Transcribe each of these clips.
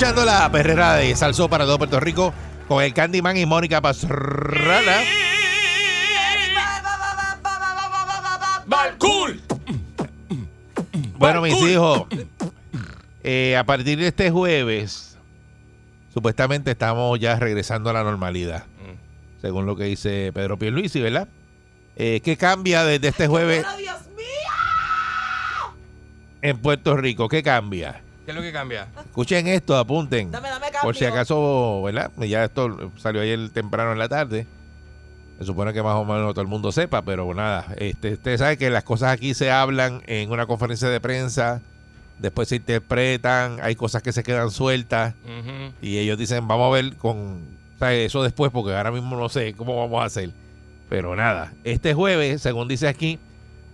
Escuchando la perrera de Salsó para todo Puerto Rico con el Candyman y Mónica Pastrana. ¡Balcool! Bueno, mis hijos, eh, a partir de este jueves, supuestamente estamos ya regresando a la normalidad, según lo que dice Pedro Pierluisi, ¿verdad? Eh, ¿Qué cambia desde este jueves Dios mío! en Puerto Rico? ¿Qué cambia? ¿Qué es lo que cambia? Escuchen esto, apunten. Dame, dame Por si cambio. acaso, ¿verdad? Ya esto salió ayer temprano en la tarde. Se supone que más o menos todo el mundo sepa, pero nada. Este, usted sabe que las cosas aquí se hablan en una conferencia de prensa, después se interpretan, hay cosas que se quedan sueltas y ellos dicen, vamos a ver con o sea, eso después, porque ahora mismo no sé cómo vamos a hacer. Pero nada, este jueves, según dice aquí,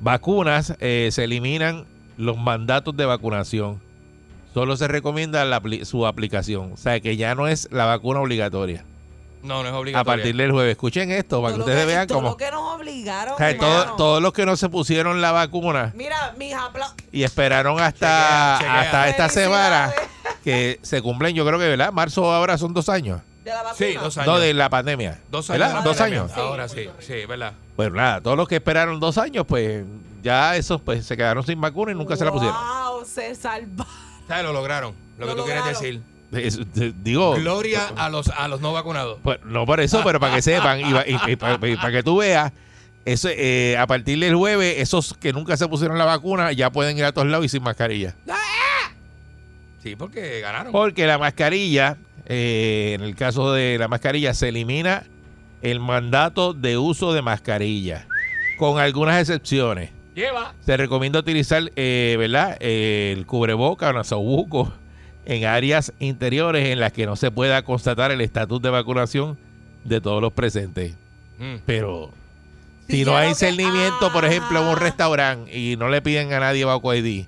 vacunas, eh, se eliminan los mandatos de vacunación. Solo se recomienda la su aplicación. O sea, que ya no es la vacuna obligatoria. No, no es A obligatorio. partir del jueves. Escuchen esto para que Todo ustedes que- vean todo cómo... lo que nos obligaron. O sea, todo- todos los que no se pusieron la vacuna Mira, mis apla- y esperaron hasta, Chequea, chequea. hasta esta semana que se cumplen, yo creo que, ¿verdad? Marzo ahora son dos años. de la vacuna. Sí, dos años. No, de la pandemia. Dos años. ¿Verdad? Dos años. Ahora sí, sí, ¿verdad? Bueno, nada, todos los que esperaron dos años, pues ya esos pues se quedaron sin vacuna y nunca se la pusieron. Wow, se salva. ¿Sabes? Lo lograron. Lo, Lo que tú quieres decir. Es- de- digo, Gloria a los, a los no vacunados. pues, no por eso, pero para que sepan y, va- y- y pa- y para que tú veas, eso, eh, a partir del jueves, esos que nunca se pusieron la vacuna ya pueden ir a todos lados y sin mascarilla. Sí, porque ganaron. Porque la mascarilla, eh, en el caso de la mascarilla, se elimina el mandato de uso de mascarilla, con algunas excepciones. Lleva. Se recomienda utilizar, eh, ¿verdad? Eh, el cubreboca o nasobuco en áreas interiores en las que no se pueda constatar el estatus de vacunación de todos los presentes. Mm. Pero si no hay que- cernimiento, por ejemplo, en un Ah. restaurante y no le piden a nadie Vacu ID,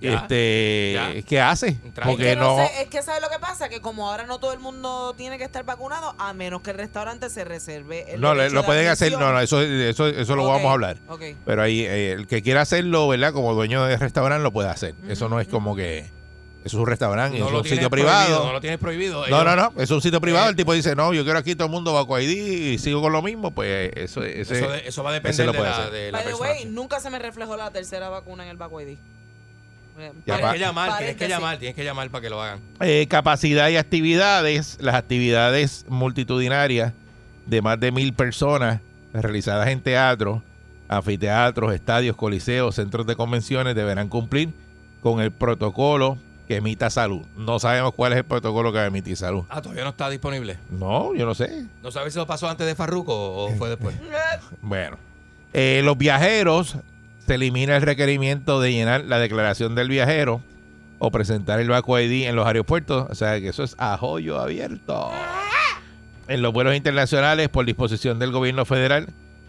Ya, este, ya. ¿qué hace? Trae. Es Porque que no no, sé, es que ¿sabes lo que pasa? Que como ahora no todo el mundo tiene que estar vacunado, a menos que el restaurante se reserve el no, le- lo de pueden hacer, no, no, eso, eso, eso lo Ok, vamos a hablar. ok. Pero ahí, eh, el que quiera hacerlo, ¿verdad? Como dueño de restaurante lo puede hacer. Eso no es como que, eso es un restaurante, No es lo un sitio privado. No lo tienes prohibido. No, Ellos- no, no, es un sitio privado. Eh, el tipo dice, no, yo quiero aquí todo el mundo Vacu ID y sigo con lo mismo. Pues eso, ese, Eso, de- eso va a depender lo de puede la, hacer. de la By the persona. way, nunca se me reflejó la tercera vacuna en el Baco ID. Eh, Tienes que llamar, tienes que llamar, tienes que llamar para que lo hagan. Eh, capacidad y actividades, las actividades multitudinarias de más de mil personas realizadas en teatros, anfiteatros, estadios, coliseos, centros de convenciones deberán cumplir con el protocolo que emita salud. No sabemos cuál es el protocolo que va a emitir salud. Ah, todavía no está disponible. No, yo no sé. ¿No sabes si lo pasó antes de Farruko o fue después? Bueno, eh, los viajeros se elimina el requerimiento de llenar la declaración del viajero o presentar el Baco ID en los aeropuertos. O sea que eso es a joyo abierto. En los vuelos internacionales, por disposición del gobierno federal,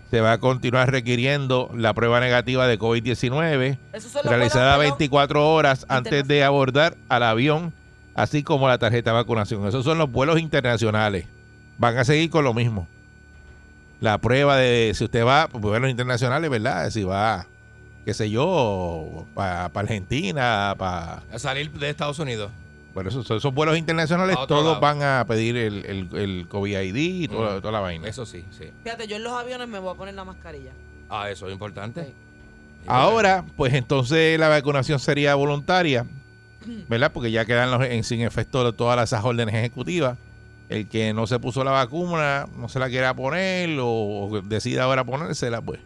se va a continuar requiriendo la prueba negativa de COVID-19 Esos son los realizada vuelos, perdón, 24 horas antes de abordar al avión, así como la tarjeta de vacunación. Esos son los vuelos internacionales. Van a seguir con lo mismo. La prueba de si usted va, pues, vuelos internacionales, ¿verdad? Si va, qué sé yo, para Argentina, para... A salir de Estados Unidos. Bueno, esos, esos vuelos internacionales, A todos lado. van a pedir el, el, el COVID ID y toda, Mm. toda la vaina. Eso sí, sí. Fíjate, yo en los aviones me voy a poner la mascarilla. Ah, eso es importante. Sí. Ahora, pues entonces la vacunación sería voluntaria, ¿verdad? Porque ya quedan los- en, sin efecto todas esas órdenes ejecutivas. El que no se puso la vacuna, no se la quiera poner o, o decida ahora ponérsela, pues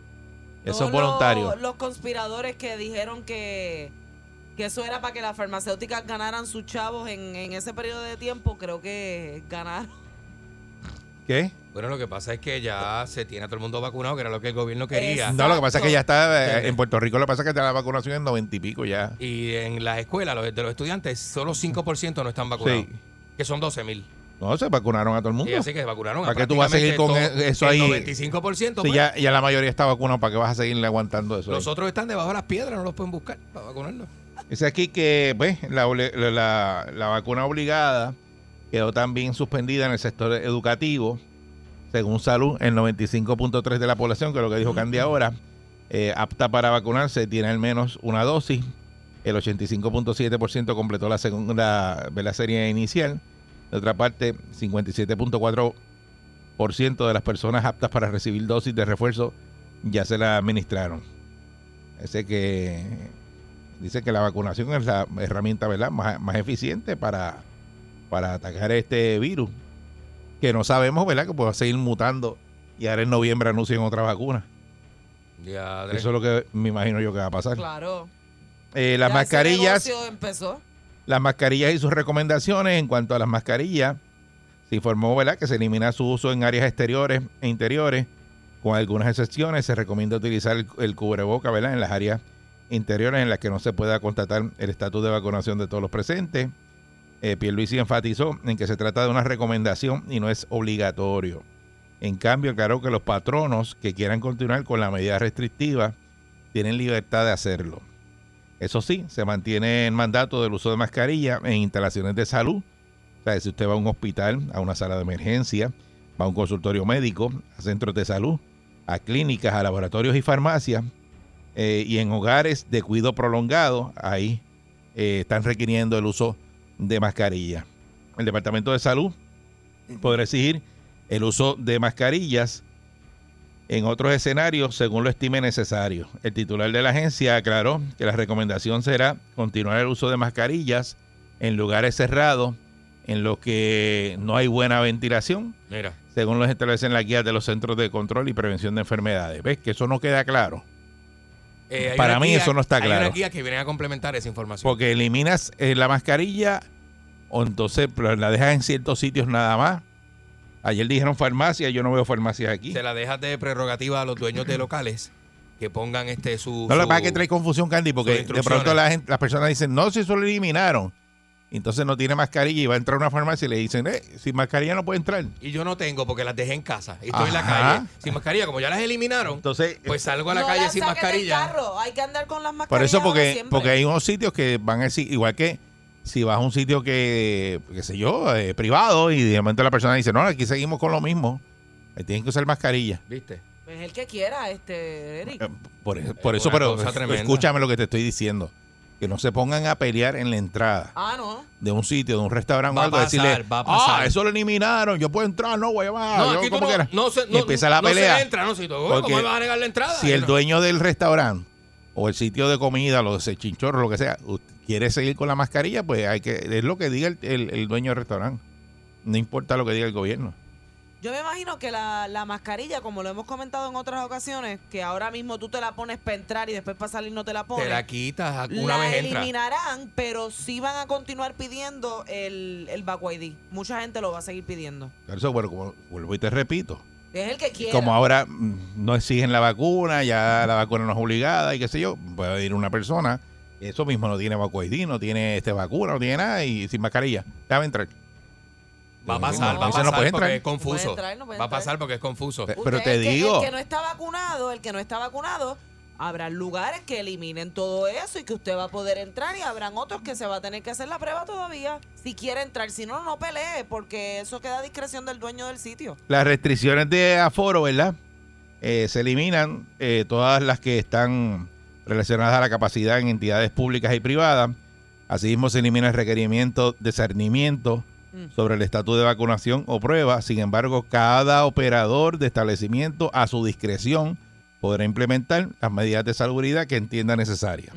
Eso es voluntario. Los, los conspiradores que dijeron que, que eso era para que las farmacéuticas ganaran sus chavos en, en ese periodo de tiempo, creo que ganaron. ¿Qué? Bueno, lo que pasa es que ya se tiene a todo el mundo vacunado, que era lo que el gobierno quería. Exacto. No, lo que pasa es que ya está, eh, en Puerto Rico lo que pasa es que está la vacunación en noventa y pico ya. Y en las escuelas, los, de los estudiantes, solo 5% no están vacunados. Sí. Que son 12 mil. No, se vacunaron a todo el mundo. Y así que vacunaron a ¿Para qué tú vas a seguir con prácticamente eso ahí? El 95%. Si pues. ya, ya la mayoría está vacunado, ¿para qué vas a seguirle aguantando eso? ahí? Los otros están debajo de las piedras, no los pueden buscar para vacunarlos. Dice aquí que pues, la, la- la vacuna obligada quedó también suspendida en el sector educativo. Según Salud, el 95.3 de la población, que es lo que dijo Candy ahora, eh, apta para vacunarse, tiene al menos una dosis. El 85.7% completó la segunda de la serie inicial. De otra parte, 57.4% de las personas aptas para recibir dosis de refuerzo ya se la administraron. Ese que dice que la vacunación es la herramienta ¿verdad? Más, más eficiente para, para atacar este virus. Que no sabemos, ¿verdad? Que puede seguir mutando y ahora en noviembre anuncian otra vacuna. Ya, Eso es lo que me imagino yo que va a pasar. Claro. Eh, las Ya mascarillas, negocio empezó. Las mascarillas y sus recomendaciones en cuanto a las mascarillas, se informó. Que se elimina su uso en áreas exteriores e interiores, con algunas excepciones. Se recomienda utilizar el, cubreboca. En las áreas interiores en las que no se pueda constatar el estatus de vacunación de todos los presentes. Eh, Pierluisi enfatizó en que se trata de una recomendación y no es obligatorio. En cambio, aclaró que los patronos que quieran continuar con la medida restrictiva tienen libertad de hacerlo. Eso sí, se mantiene el mandato del uso de mascarilla en instalaciones de salud. O sea, si usted va a un hospital, a una sala de emergencia, va a un consultorio médico, a centros de salud, a clínicas, a laboratorios y farmacias, eh, y en hogares de cuidado prolongado, ahí eh, están requiriendo el uso de mascarilla. El Departamento de Salud podrá exigir el uso de mascarillas en otros escenarios según lo estime necesario. El titular de la agencia aclaró que la recomendación será continuar el uso de mascarillas en lugares cerrados en los que no hay buena ventilación, Mira, según los establecen las guías de los Centros de Control y Prevención de Enfermedades. ¿Ves que eso no queda claro? eh, hay Para mí eso no está Hay claro. una guía que viene a complementar esa información. Porque eliminas eh, la mascarilla o entonces la dejas en ciertos sitios nada más. Ayer dijeron farmacia, yo no veo farmacias aquí. Se la dejas de prerrogativa a los dueños de locales que pongan este su. No, lo que pasa es que trae confusión, Candy, porque de pronto la gente, las personas dicen, no, si eso lo eliminaron. Entonces no tiene mascarilla y va a entrar a una farmacia y le dicen, eh, sin mascarilla no puede entrar. Y yo no tengo porque las dejé en casa. Y estoy en la calle sin mascarilla. Como ya las eliminaron, Entonces, pues salgo a la No calle sin mascarilla. carro, Hay que andar con las por mascarillas. eso, ahora porque, siempre. porque hay unos sitios que van a decir, igual que si vas a un sitio que, qué sé yo, eh, privado y de momento la persona dice, no, aquí seguimos con lo mismo, ahí tienen que usar mascarilla. ¿Viste? Es el que quiera, este, Eric. Eh, Por, por Es eso, pero escúchame lo que te estoy diciendo. Que no se pongan a pelear en la entrada Ah, no. de un sitio, de un restaurante Va o a algo, pasar, decirle, va a pasar. ah, eso lo eliminaron, yo puedo entrar, no voy a más. no, yo aquí tú como no, quiera". no se, y no, empieza la no pelea. se entra, no se ¿Cómo Porque me vas a negar la entrada? si el No. dueño del restaurante o el sitio de comida, lo de chinchorro, lo que sea, u- quiere seguir con la mascarilla, pues hay que, es lo que diga el, el- el dueño del restaurante. No importa lo que diga el gobierno. Yo me imagino que la, la mascarilla, como lo hemos comentado en otras ocasiones, que ahora mismo tú te la pones para entrar y después para salir no te la pones. Te la quitas una la vez entra. eliminarán, pero sí van a continuar pidiendo el, el Back ID. Mucha gente lo va a seguir pidiendo. Por eso, bueno, como vuelvo y te repito, Es el que quiera. como ahora mm, no exigen la vacuna, ya la vacuna no es obligada y qué sé yo, puede ir una persona, eso mismo no tiene vacuidí, no tiene este vacuna, no tiene nada y sin mascarilla, déjame entrar. Va a pasar, No, va a pasar no puede porque entrar. es confuso. No puede entrar, no puede va a pasar porque es confuso. Usted, pero te el que- digo. el que no está vacunado, el que no está vacunado, habrá lugares que eliminen todo eso y que usted va a poder entrar y habrán otros que se va a tener que hacer la prueba todavía. Si quiere entrar, si no, no pelee, porque eso queda a discreción del dueño del sitio. Las restricciones de aforo, ¿verdad? Eh, se eliminan eh, todas las que están relacionadas a la capacidad en entidades públicas y privadas. Asimismo, se elimina el requerimiento de cernimiento Mm. sobre el estatus de vacunación o prueba. Sin embargo, cada operador de establecimiento a su discreción podrá implementar las medidas de salubridad que entienda necesarias.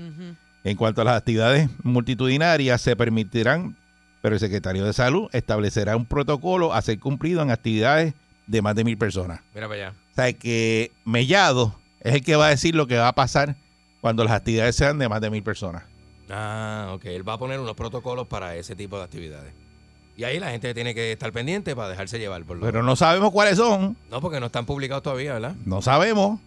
En cuanto a las actividades multitudinarias, se permitirán, pero el secretario de Salud establecerá un protocolo a ser cumplido en actividades de más de mil personas. Mira para allá. O sea, que Mellado es el que va a decir lo que va a pasar cuando las actividades sean de más de mil personas. Ah, ok. Él va a poner unos protocolos para ese tipo de actividades. Y ahí la gente tiene que estar pendiente para dejarse llevar por lo Pero no sabemos cuáles son, No, porque no están publicados todavía, ¿verdad? no sabemos.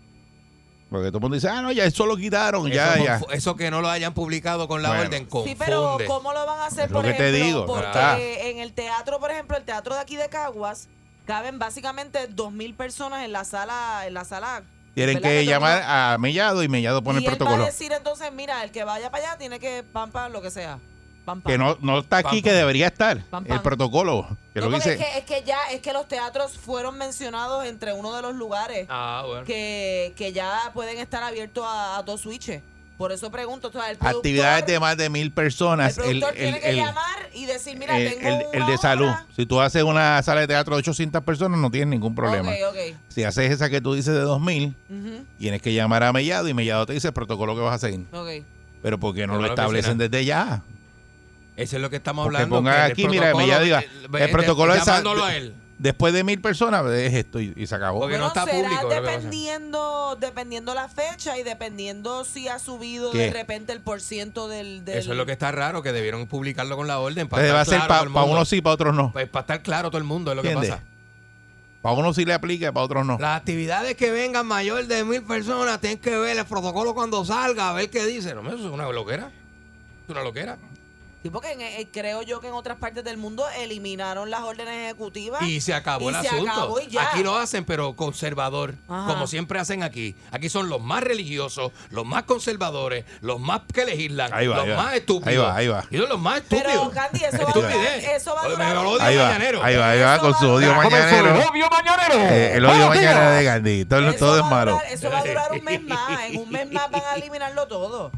Porque todo el mundo dice, ah, no, ya eso lo quitaron, ya, eso, ya. confu- eso que no lo hayan publicado con la Bueno. orden confunde. Sí, pero ¿cómo lo van a hacer, Es lo por que te ejemplo? digo, porque en el teatro, por ejemplo, el teatro de aquí de Caguas, caben básicamente dos mil personas en la sala, en la sala. Tienen que el llamar a Mellado y Mellado pone y el protocolo. va a decir entonces, mira, el que vaya para allá tiene que pam pam lo que sea. Pam, pam. Que no, no está aquí, Pam, que debería estar. El protocolo. Que No, lo que dice. es, que, es que ya, es que los teatros fueron mencionados entre uno de los lugares Ah, bueno. que, que ya pueden estar abiertos a, a dos switches. Por eso pregunto, o sea, el Actividades de más de mil personas. El, productor el- tiene que el- llamar y decir, mira, el- tengo el- de salud. Si tú haces una sala de teatro de 800 personas, no tienes ningún problema. Ok, ok. Si haces esa que tú dices de 2000, Ujú, tienes que llamar a Mellado y Mellado te dice el protocolo que vas a seguir. ok. Pero ¿por qué no Pero lo establecen desde ya? Eso es lo que estamos Porque hablando. pongan aquí, mira, Mellado diga, eh, el eh, protocolo es- llamándolo a él. Después de mil personas, es esto y, y se acabó. Porque no está será público, dependiendo, dependiendo la fecha y dependiendo si ha subido ¿Qué? de repente el porciento del, del- Eso es lo que está raro, que debieron publicarlo con la orden. Para Entonces va a ser claro para mundo. unos sí, para otros no. Pues para estar claro todo el mundo es lo que pasa. Para unos sí le aplica, para otros no. Las actividades que vengan mayor de mil personas tienen que ver el protocolo cuando salga, a ver qué dice. No, eso es una loquera. Es una loquera. Sí, porque en- eh, creo yo que en otras partes del mundo eliminaron las órdenes ejecutivas. Y se acabó Y el se asunto. acabó y ya. Aquí lo hacen, pero conservador, Ajá. como siempre hacen aquí. Aquí son los más religiosos, los más conservadores, los más que legislan, Ahí va, los ahí va. más estúpidos. Ahí va, ahí va. Y son los más Pero, estúpidos. Candy, eso va a durar, eso va a durar. me lo odio Ahí va, mañanero. ahí va, ahí va con va su odio mañanero. odio mañanero! Eh, el odio mañana de Gandhi. Todo, todo es va malo. durar- eso va a durar un mes más. En un mes más van a eliminarlo todo.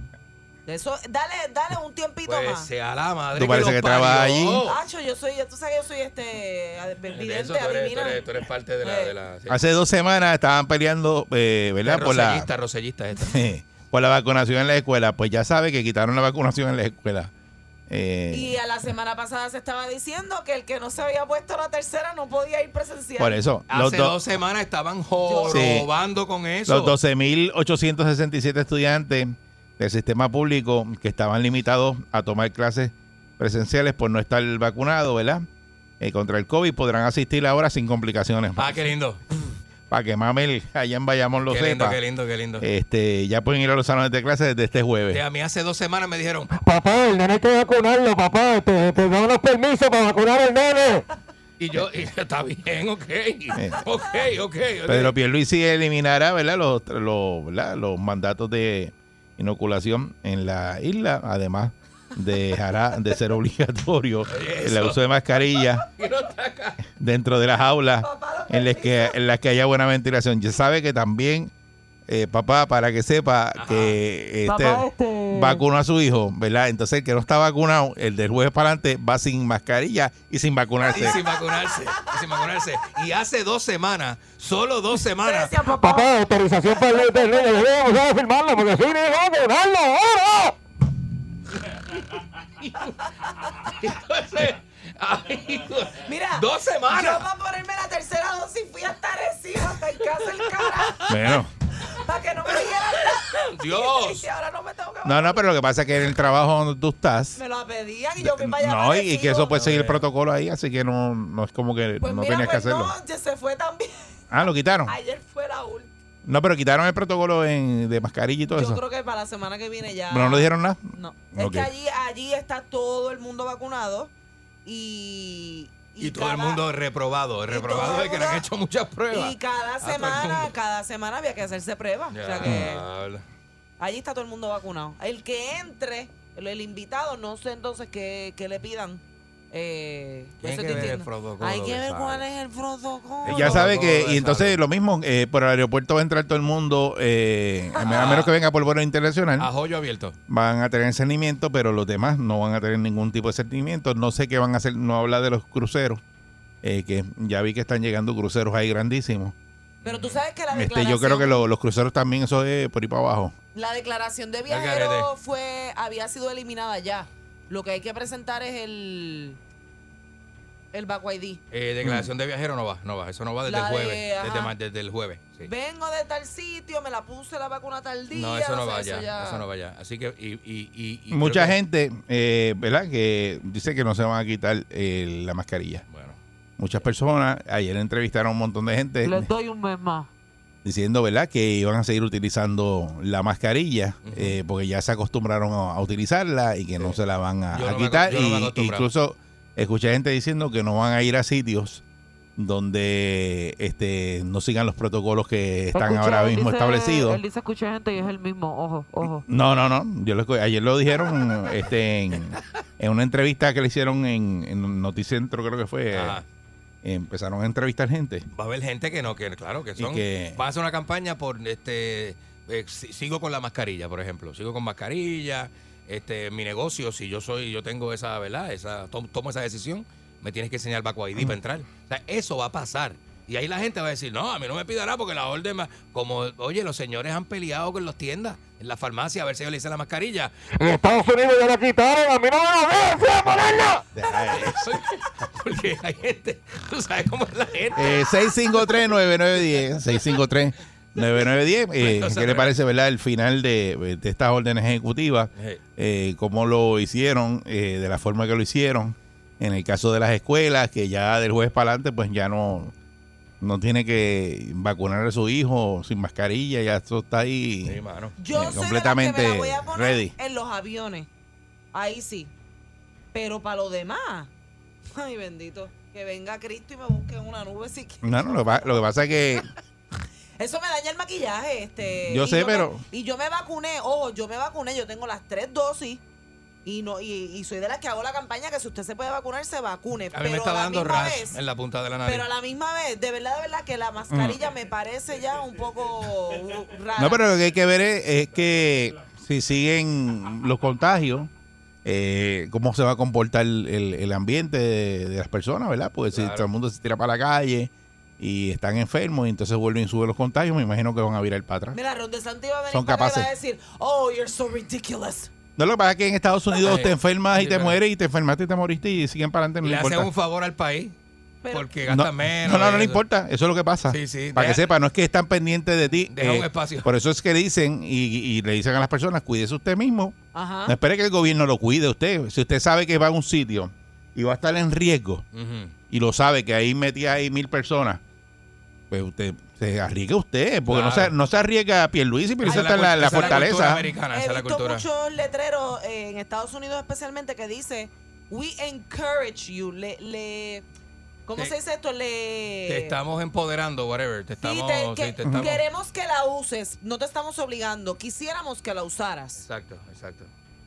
Eso, dale, dale un tiempito Pues más. sea la madre Tú parece que trabajas allí. Hacho, yo soy, tú sabes que yo soy este De vidente, eso tú eres, tú adivina. eres- tú eres parte de la... Eh. De la sí. Hace dos semanas estaban peleando, eh, ¿verdad? Por la, Rosellista, esta. por la vacunación en la escuela. Pues ya sabe que quitaron la vacunación en la escuela. Eh, Y a la semana pasada se estaba diciendo que el que no se había puesto la tercera no podía ir presencial. por eso, Hace do- dos semanas estaban Sí. jorobando con eso. los 12.867 estudiantes del sistema público que estaban limitados a tomar clases presenciales por no estar vacunados, ¿verdad? Eh, contra el COVID podrán asistir ahora sin complicaciones. Ah, qué lindo. Para que Mamel allá en Bayamón lo Qué lindo, sepa. qué lindo, qué lindo. Este, ya pueden ir a los salones de clases desde este jueves. A mí hace dos semanas me dijeron, Papá, el nene hay que vacunarlo, papá. Te, te da unos permisos para vacunar al nene. y yo, y, está bien, ok. Ok, ok. ok. Pedro Pierluisi eliminará, ¿verdad? Los, los, ¿verdad? los mandatos de inoculación en la isla, además dejará de ser obligatorio el uso de mascarilla dentro de las aulas en las que, en las que haya buena ventilación. Ya sabe que también, eh, papá, para que sepa que este, Papá, este- vacunó a su hijo, ¿verdad? Entonces el que no está vacunado, el del jueves para adelante, va sin mascarilla y sin vacunarse. Y sin vacunarse. Y sin vacunarse. Y hace dos semanas, solo dos semanas. Gracias, papá. Papá, autorización para el del nene. Debemos de firmarlo porque si no, vacunarlo ahora. Entonces, Mira, dos yo semanas. para ponerme la tercera dosis fui hasta Arecibo, hasta en casa el cara, Bueno. Para que no me dieran nada. Dios. Y ahora no me tengo que No, no, pero lo que pasa es que en el trabajo donde tú estás, Me lo pedían y yo para allá. no, y, y que eso puede seguir el protocolo ahí, así que no, no es como que Pues no mira, tenías que pues hacerlo. no, ya se fue también. Ah, lo quitaron. Ayer fue la última. No, pero quitaron el protocolo en, de mascarilla y todo Yo eso. creo que para la semana que viene ya. Pero no le dijeron nada. No. Es que allí, allí está todo el mundo vacunado y. Y todo el mundo reprobado. Reprobado es que le han hecho muchas pruebas. Y cada A todo el semana, cada semana había que hacerse pruebas. O sea que allí está todo el mundo vacunado. El que entre, el, el invitado, no sé entonces qué, qué le pidan. Eh, eso que ver el protocolo Hay que ver cuál es el protocolo. Ya sabe que, y entonces lo mismo, eh, por el aeropuerto va a entrar todo el mundo, eh, a, me- a menos que venga por vuelo internacional, A joyo abierto. van a tener cernimiento, pero los demás no van a tener ningún tipo de cernimiento. No sé qué van a hacer, no habla de los cruceros, eh, que ya vi que están llegando cruceros ahí grandísimos. Pero tú sabes que la Este, declaración, yo creo que lo- los cruceros también, eso es por ahí para abajo. la declaración de viajero fue, había sido eliminada ya. Lo que hay que presentar es el El Baco ID. Eh, declaración de viajero no va, no va. Eso no va desde La el jueves. desde, ma- desde el jueves. sí. Vengo de tal sitio, me la puse la vacuna tal día. No, eso no sé, va ya. ya- Eso no va ya. Así que, y, y, y- y Mucha que- gente, eh, ¿verdad? Que dice que no se van a quitar eh, la mascarilla. Bueno, Muchas personas, ayer entrevistaron a un montón de gente Les doy un mes más. Diciendo, ¿verdad? Que iban a seguir utilizando la mascarilla eh, porque ya se acostumbraron a, a utilizarla y que no se la van a, no quitar. no y incluso escuché gente diciendo que no van a ir a sitios donde este no sigan los protocolos que están ahora mismo establecidos. Él dice escucha gente y es el mismo. Ojo, ojo. No, no, no. Yo lo, ayer lo dijeron este, en, en una entrevista que le hicieron en, en Noticentro, creo que fue. ajá. Empezaron a entrevistar gente. va a haber gente que no, que claro, que son. que- Va a hacer una campaña por este. eh, si- sigo con la mascarilla, por ejemplo. Sigo con mascarilla. Este, mi negocio, si yo soy, yo tengo esa, ¿verdad? Esa, tom- tomo esa decisión, me tienes que enseñar Baco ID para entrar. O sea, eso va a pasar. Y ahí la gente va a decir, no, a mí no me pida nada porque la orden más. Como, oye, los señores han peleado con las tiendas, en la farmacia, a ver si ellos le dicen la mascarilla. En Estados Unidos ya la quitaron, a mí no me la ¡sí, a ponerla! Eso- porque hay gente, tú sabes cómo es la gente. Eh, 653-9910. 653-9910. Eh, Bueno, ¿Qué le parece, verdad, el final de, de estas órdenes ejecutivas? Eh, Eh, cómo lo hicieron, eh, de la forma que lo hicieron. En el caso de las escuelas, que ya del jueves para adelante, pues ya no, no tiene que vacunar a su hijo sin mascarilla, ya esto está ahí. sí, mano. Yo Eh, sé completamente que me voy a poner ready. en los aviones. Ahí sí. Pero para lo demás, ay bendito, que venga Cristo y me busque en una nube si quiere. No, no, lo, que pa- lo que pasa es que Eso me daña el maquillaje, este. Yo sé, pero- y yo me vacuné, ojo, yo me vacuné, yo tengo las tres dosis. Y no y, y soy de las que hago la campaña que si usted se puede vacunar, se vacune. A mí pero me está a la dando misma rash vez- en la punta de la nariz. Pero a la misma vez, de verdad, de verdad, que la mascarilla me parece ya un poco rara. No, pero lo que hay que ver es, es que si siguen los contagios, eh, cómo se va a comportar el, el- el ambiente de, de las personas, ¿verdad? Porque si todo el mundo se tira para la calle y están enfermos y entonces vuelven y suben los contagios, me imagino que van a virar para atrás. Mira, Ron DeSantis va a venir Son va a capaces. decir, oh, you're so ridiculous. No, lo que pasa es que en Estados Unidos Ay, te enfermas y te pero- mueres y te enfermaste y te moriste y siguen para adelante, no le le hacen un favor al país Pero- porque No, gastan menos. no, no, no le importa. Eso es lo que pasa. Sí, sí, Para que sepa, no es que están pendientes de ti. eh, Deja un espacio. Por eso es que dicen y, y le dicen a las personas, cuídese usted mismo. Ajá. No espere que el gobierno lo cuide a usted. Si usted sabe que va a un sitio y va a estar en riesgo y lo sabe que ahí metía ahí mil personas, pues usted se arriesga usted, porque no, se, no se arriesga a Pierluisi, Esa está es en la, la fortaleza. americana, esa He la visto cultura. muchos letreros eh, en Estados Unidos especialmente que dice, we encourage you, le, le ¿cómo Te- se dice esto? Le... Te estamos empoderando, whatever. Te Sí, estamos. sí, que- te estamos- Queremos que la uses, no te estamos obligando, quisiéramos que la usaras Exacto, exacto.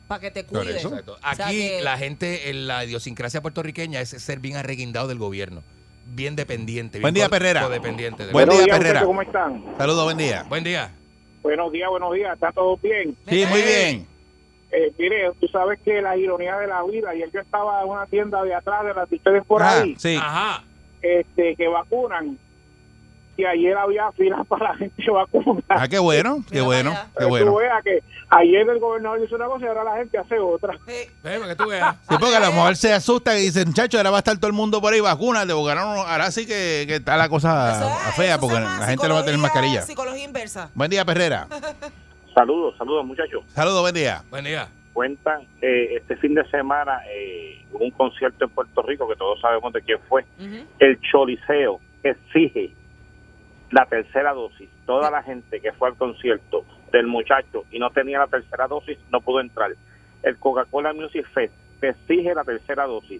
para que te cuides. O sea Aquí que- la gente, en la idiosincrasia puertorriqueña es ser bien arreguindado del gobierno. Bien dependiente. Buen bien día, Perrera. Buen gobierno. día, Perrera. ¿Cómo están? Saludos, buen día. Buen día. Buenos días, buenos días. ¿Está todo bien? Sí, muy Hey. bien. Eh, mire, tú sabes que la ironía de la vida, ayer yo estaba en una tienda de atrás de las de ustedes por Ah, ahí, sí. Ajá. este, que vacunan, y ayer había filas para la gente vacunar. Ah, qué bueno, qué Mira bueno, qué bueno. Tú veas que ayer el gobernador hizo una cosa y ahora la gente hace otra. Eh, Ven, para que tú veas. Sí, porque a lo mejor se asusta y dicen, muchachos, ahora va a estar todo el mundo por ahí, vacúnate, porque ahora, ahora sí que, que está la cosa es- fea, porque la gente no va a tener mascarilla. Psicología inversa. Buen día, Perrera. Saludos, saludos muchachos. Saludos, buen día. Buen día. Cuentan, eh, este fin de semana eh, hubo un concierto en Puerto Rico que todos sabemos de quién fue. Ujú. el Choliseo exige la tercera dosis. Toda la gente que fue al concierto del muchacho y no tenía la tercera dosis no pudo entrar. El Coca-Cola Music Fest exige la tercera dosis.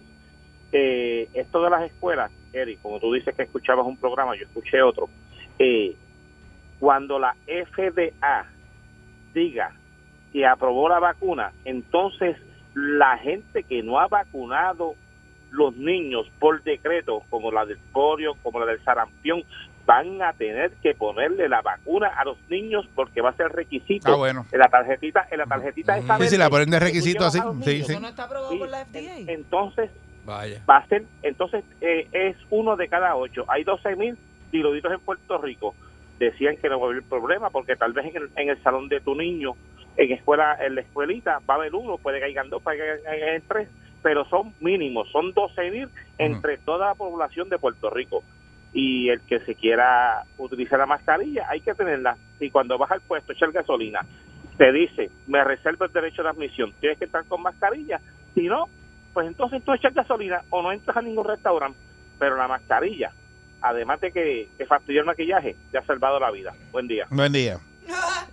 Eh, esto de las escuelas, Eric, como tú dices que escuchabas un programa, yo escuché otro. Eh, cuando la FDA diga que aprobó la vacuna, entonces la gente que no ha vacunado los niños por decreto, como la del polio, como la del sarampión, van a tener que ponerle la vacuna a los niños porque va a ser requisito. Ah, bueno. En la tarjetita, en la tarjetita esa Sí, sí, la ponen de requisito así. Sí, sí. Eso no está aprobado Sí, por la FDA. Entonces Vaya. va a ser, entonces eh, es uno de cada ocho. Hay 12 mil diluidos en Puerto Rico. Decían que no va a haber problema porque tal vez en el, en el salón de tu niño, en escuela, en la escuelita, va a haber uno, puede que hayan dos, puede que hayan tres, pero son mínimos, son 12 mil entre toda la población de Puerto Rico. Y el que se quiera utilizar la mascarilla, hay que tenerla. Y cuando vas al puesto, echar gasolina, te dice, me reservo el derecho de admisión, tienes que estar con mascarilla. Si no, pues entonces tú echas gasolina o no entras a ningún restaurante. Pero la mascarilla, además de que te fastidia el maquillaje, te ha salvado la vida. Buen día. Buen día.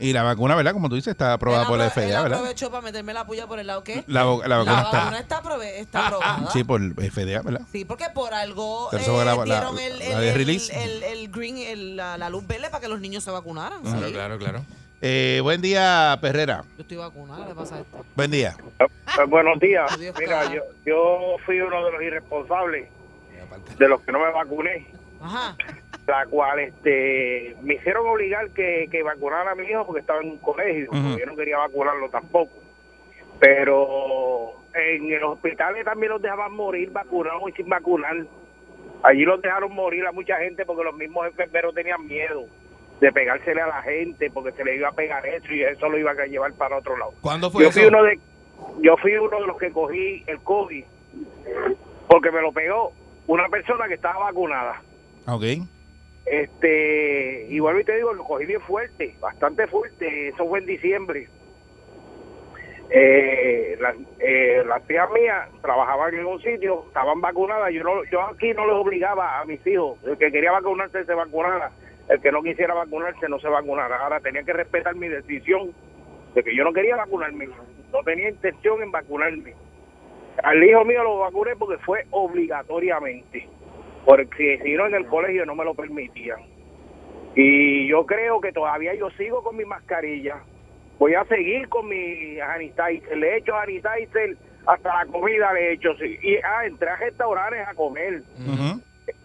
Y la vacuna, ¿verdad? Como tú dices, está aprobada por la FDA, ¿verdad? aprovechó para meterme la puya por el lado que La, vo- la vacuna está. está, aprove- está aprobada. Sí, por FDA, ¿verdad? Sí, porque por algo Pero eh, eso fue la- la- dieron el, la el- de el- release. el- el green, el- la, la luz verde para que los niños se vacunaran. Claro, sí. claro, claro. Eh, buen día, Perrera. Yo estoy vacunada, ¿qué pasa a este? Buen día. Pues, buenos días. Adiós, Mira, cara. yo, yo fui uno de los irresponsables de los que no me vacuné, Ajá. La cual este me hicieron obligar que, que vacunara a mi hijo porque estaba en un colegio. Yo no quería vacunarlo tampoco. Pero en los hospitales también los dejaban morir vacunados y sin vacunar. Allí los dejaron morir a mucha gente porque los mismos enfermeros tenían miedo de pegársele a la gente porque se le iba a pegar eso y eso lo iban a llevar para otro lado. ¿Cuándo fue Yo eso? fui uno de yo fui uno de los que cogí el COVID porque me lo pegó una persona que estaba vacunada. Ok. Este, y vuelvo y te digo, lo cogí bien fuerte, bastante fuerte. Eso fue en diciembre. Eh, las, eh, las tías mías trabajaban en un sitio, estaban vacunadas. Yo no, yo aquí no les obligaba a mis hijos. El que quería vacunarse se vacunara. El que no quisiera vacunarse no se vacunara. Ahora tenía que respetar mi decisión de que yo no quería vacunarme. No tenía intención en vacunarme. Al hijo mío lo vacuné porque fue obligatoriamente. Porque si no en el colegio no me lo permitían. Y yo creo que todavía yo sigo con mi mascarilla. Voy a seguir con mi sanitizer. Le he hecho sanitizer hasta la comida le he hecho. Y ah, entré a restaurantes a comer.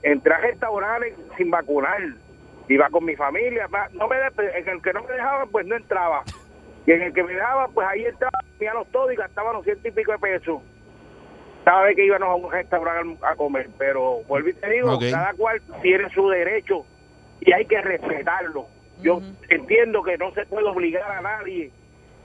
Entré a restaurantes sin vacunar. Iba con mi familia. No me en el que no me dejaban, pues no entraba. Y en el que me dejaban, pues ahí entraba, comíamos todo y gastaban los ciento y pico de pesos. Cada vez que íbamos a un restaurante a comer. Pero vuelvo y te digo, Ok. cada cual tiene su derecho y hay que respetarlo. Yo Ujú. entiendo que no se puede obligar a nadie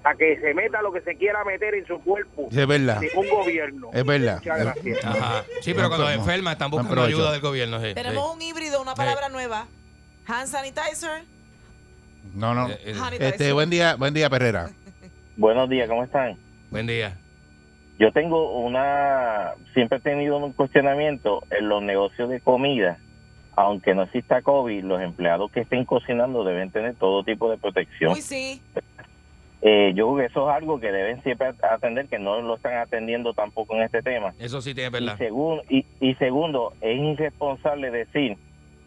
a que se meta lo que se quiera meter en su cuerpo. Sí, es verdad. Ningún gobierno. Es verdad. Muchas gracias. Ajá. Sí, pero cuando enferma están buscando ayuda del gobierno. sí, Tenemos sí. un híbrido, una palabra nueva. Hand sanitizer. No, no. Eh, eh, sanitizer. Este, buen día, buen día, Perrera. Buenos días, ¿cómo están? Buen día. Yo tengo una, siempre he tenido un cuestionamiento en los negocios de comida. Aunque no exista COVID, los empleados que estén cocinando deben tener todo tipo de protección. Uy, sí. Eh, yo creo que eso es algo que deben siempre atender, que no lo están atendiendo tampoco en este tema. Eso sí tiene Y, verdad. segun- y, y segundo, es irresponsable decir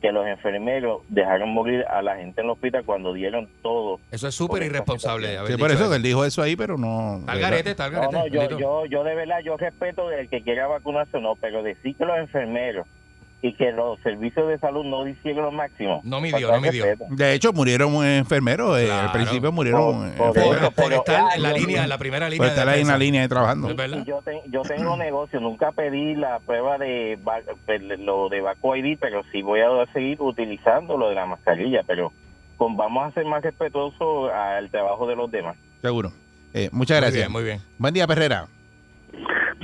que los enfermeros dejaron morir a la gente en el hospital cuando dieron todo. Eso es súper irresponsable. Sí, por eso que él dijo eso ahí, pero no. Está al garete, está al No, garete. no, yo, yo, yo de verdad, yo respeto el que quiera vacunarse o no, pero decir que los enfermeros y que los servicios de salud no hicieron lo máximo. No midió, no de midió. De hecho, murieron enfermeros. eh, Claro. Al principio murieron Por- por enfermeros. eso, Por pero- estar en la yo- línea, en la primera línea. Por estar ahí en la línea trabajando. Y yo, te- yo tengo negocio, nunca pedí la prueba de lo de Vaco ID, pero sí voy a seguir utilizando lo de la mascarilla, pero con, vamos a ser más respetuosos al trabajo de los demás. Seguro. Eh, muchas Muy gracias. bien, muy bien. Buen día, Perrera.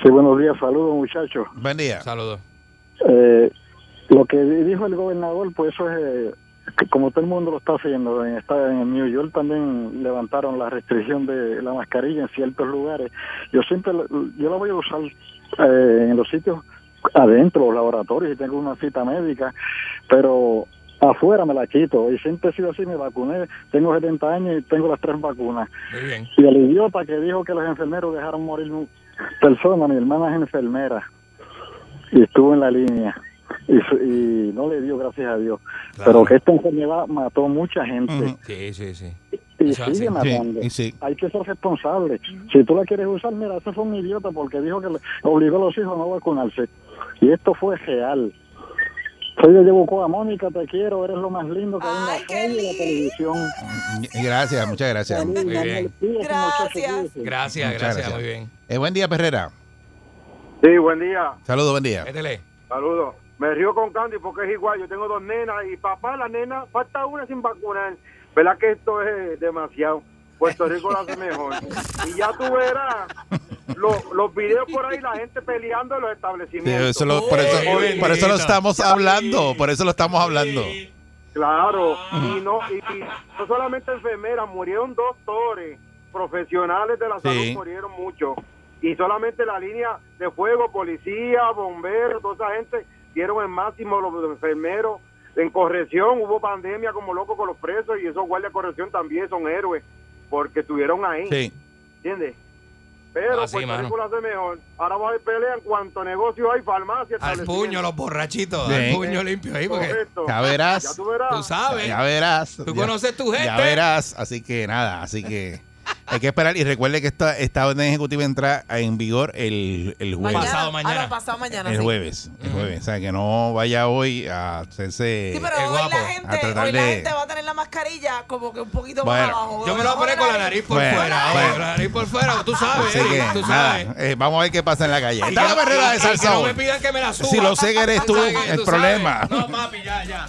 Sí, buenos días, saludos muchachos. Buen día. Saludos. Eh, lo que dijo el gobernador, pues eso es eh, que como todo el mundo lo está haciendo. En, está, en New York también levantaron la restricción de la mascarilla en ciertos lugares. Yo siempre, yo la voy a usar eh, en los sitios adentro, los laboratorios, y tengo una cita médica, pero afuera me la quito. Y siempre he sido así, me vacuné. Tengo 70 años y tengo las tres vacunas. Muy bien. Y el idiota que dijo que los enfermeros dejaron morir personas, mi hermana es enfermera y estuvo en la línea y, no le dio gracias a Dios. Claro. Pero que esta enfermedad mató mucha gente. Sí, sí, sí. y Eso sigue. Sí, matando. y sí. Hay que ser responsable. Si tú la quieres usar, mira, ese fue un idiota porque dijo que le obligó a los hijos a no vacunarse. Y esto fue real. Soy de Yebucoa, Mónica, te quiero, eres lo más lindo que hay en la y la televisión. Gracias, muchas gracias. Muy bien. Gracias. Gracias, Muchas gracias, gracias. muy bien. Eh, buen día, Perrera. Sí, buen día. Saludos, buen día. Métele. Saludos. Me río con Candy porque es igual. Yo tengo dos nenas y papá, la nena, falta una sin vacunar. ¿Verdad que esto es demasiado? Puerto Rico lo hace mejor. Y ya tú verás los, los videos por ahí, la gente peleando en los Sí, establecimientos. eso lo- por, eso, por eso lo estamos hablando, por eso lo estamos hablando. Claro, y no, y, y no solamente enfermeras, murieron doctores, profesionales de la Sí. salud murieron muchos. Y solamente la línea de fuego, policía, bomberos, toda esa gente dieron el máximo los enfermeros. En corrección hubo pandemia como loco con los presos y esos guardias de corrección también son héroes porque estuvieron ahí. Sí. ¿Entiendes? Pero Ah, sí, lo hace mejor. Ahora va a haber pelea en cuanto negocio hay, farmacia. Al puño, los borrachitos, Sí. al puño limpio ahí, porque Correcto. Ya verás. Ya tú verás. tú sabes. Ya verás. Tú Ya- conoces tu gente. Ya verás. Así que nada, así que hay que esperar. Y recuerde que esta, esta orden ejecutiva entra en vigor el, el jueves. Pasado mañana. Ah, no, pasado mañana. El sí. jueves, el jueves. O sea, que no vaya hoy a hacerse... Sí, pero El hoy guapo. la, A gente, hoy la gente va a tener la mascarilla como que un poquito Bueno, más abajo. Yo me lo voy a poner con la nariz por Bueno, fuera. bueno. la nariz por fuera, tú sabes. Que, tú nada, sabes. eh, vamos a ver qué pasa en la calle. Y Esta es la barrera de salsa no me pidan que me la suba. Si lo sé que eres tú, que el tú problema. sabes. No, papi, ya, ya.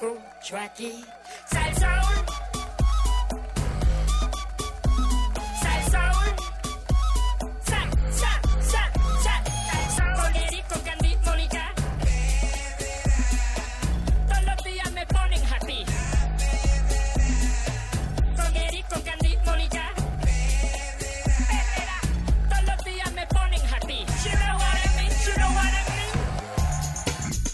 Yo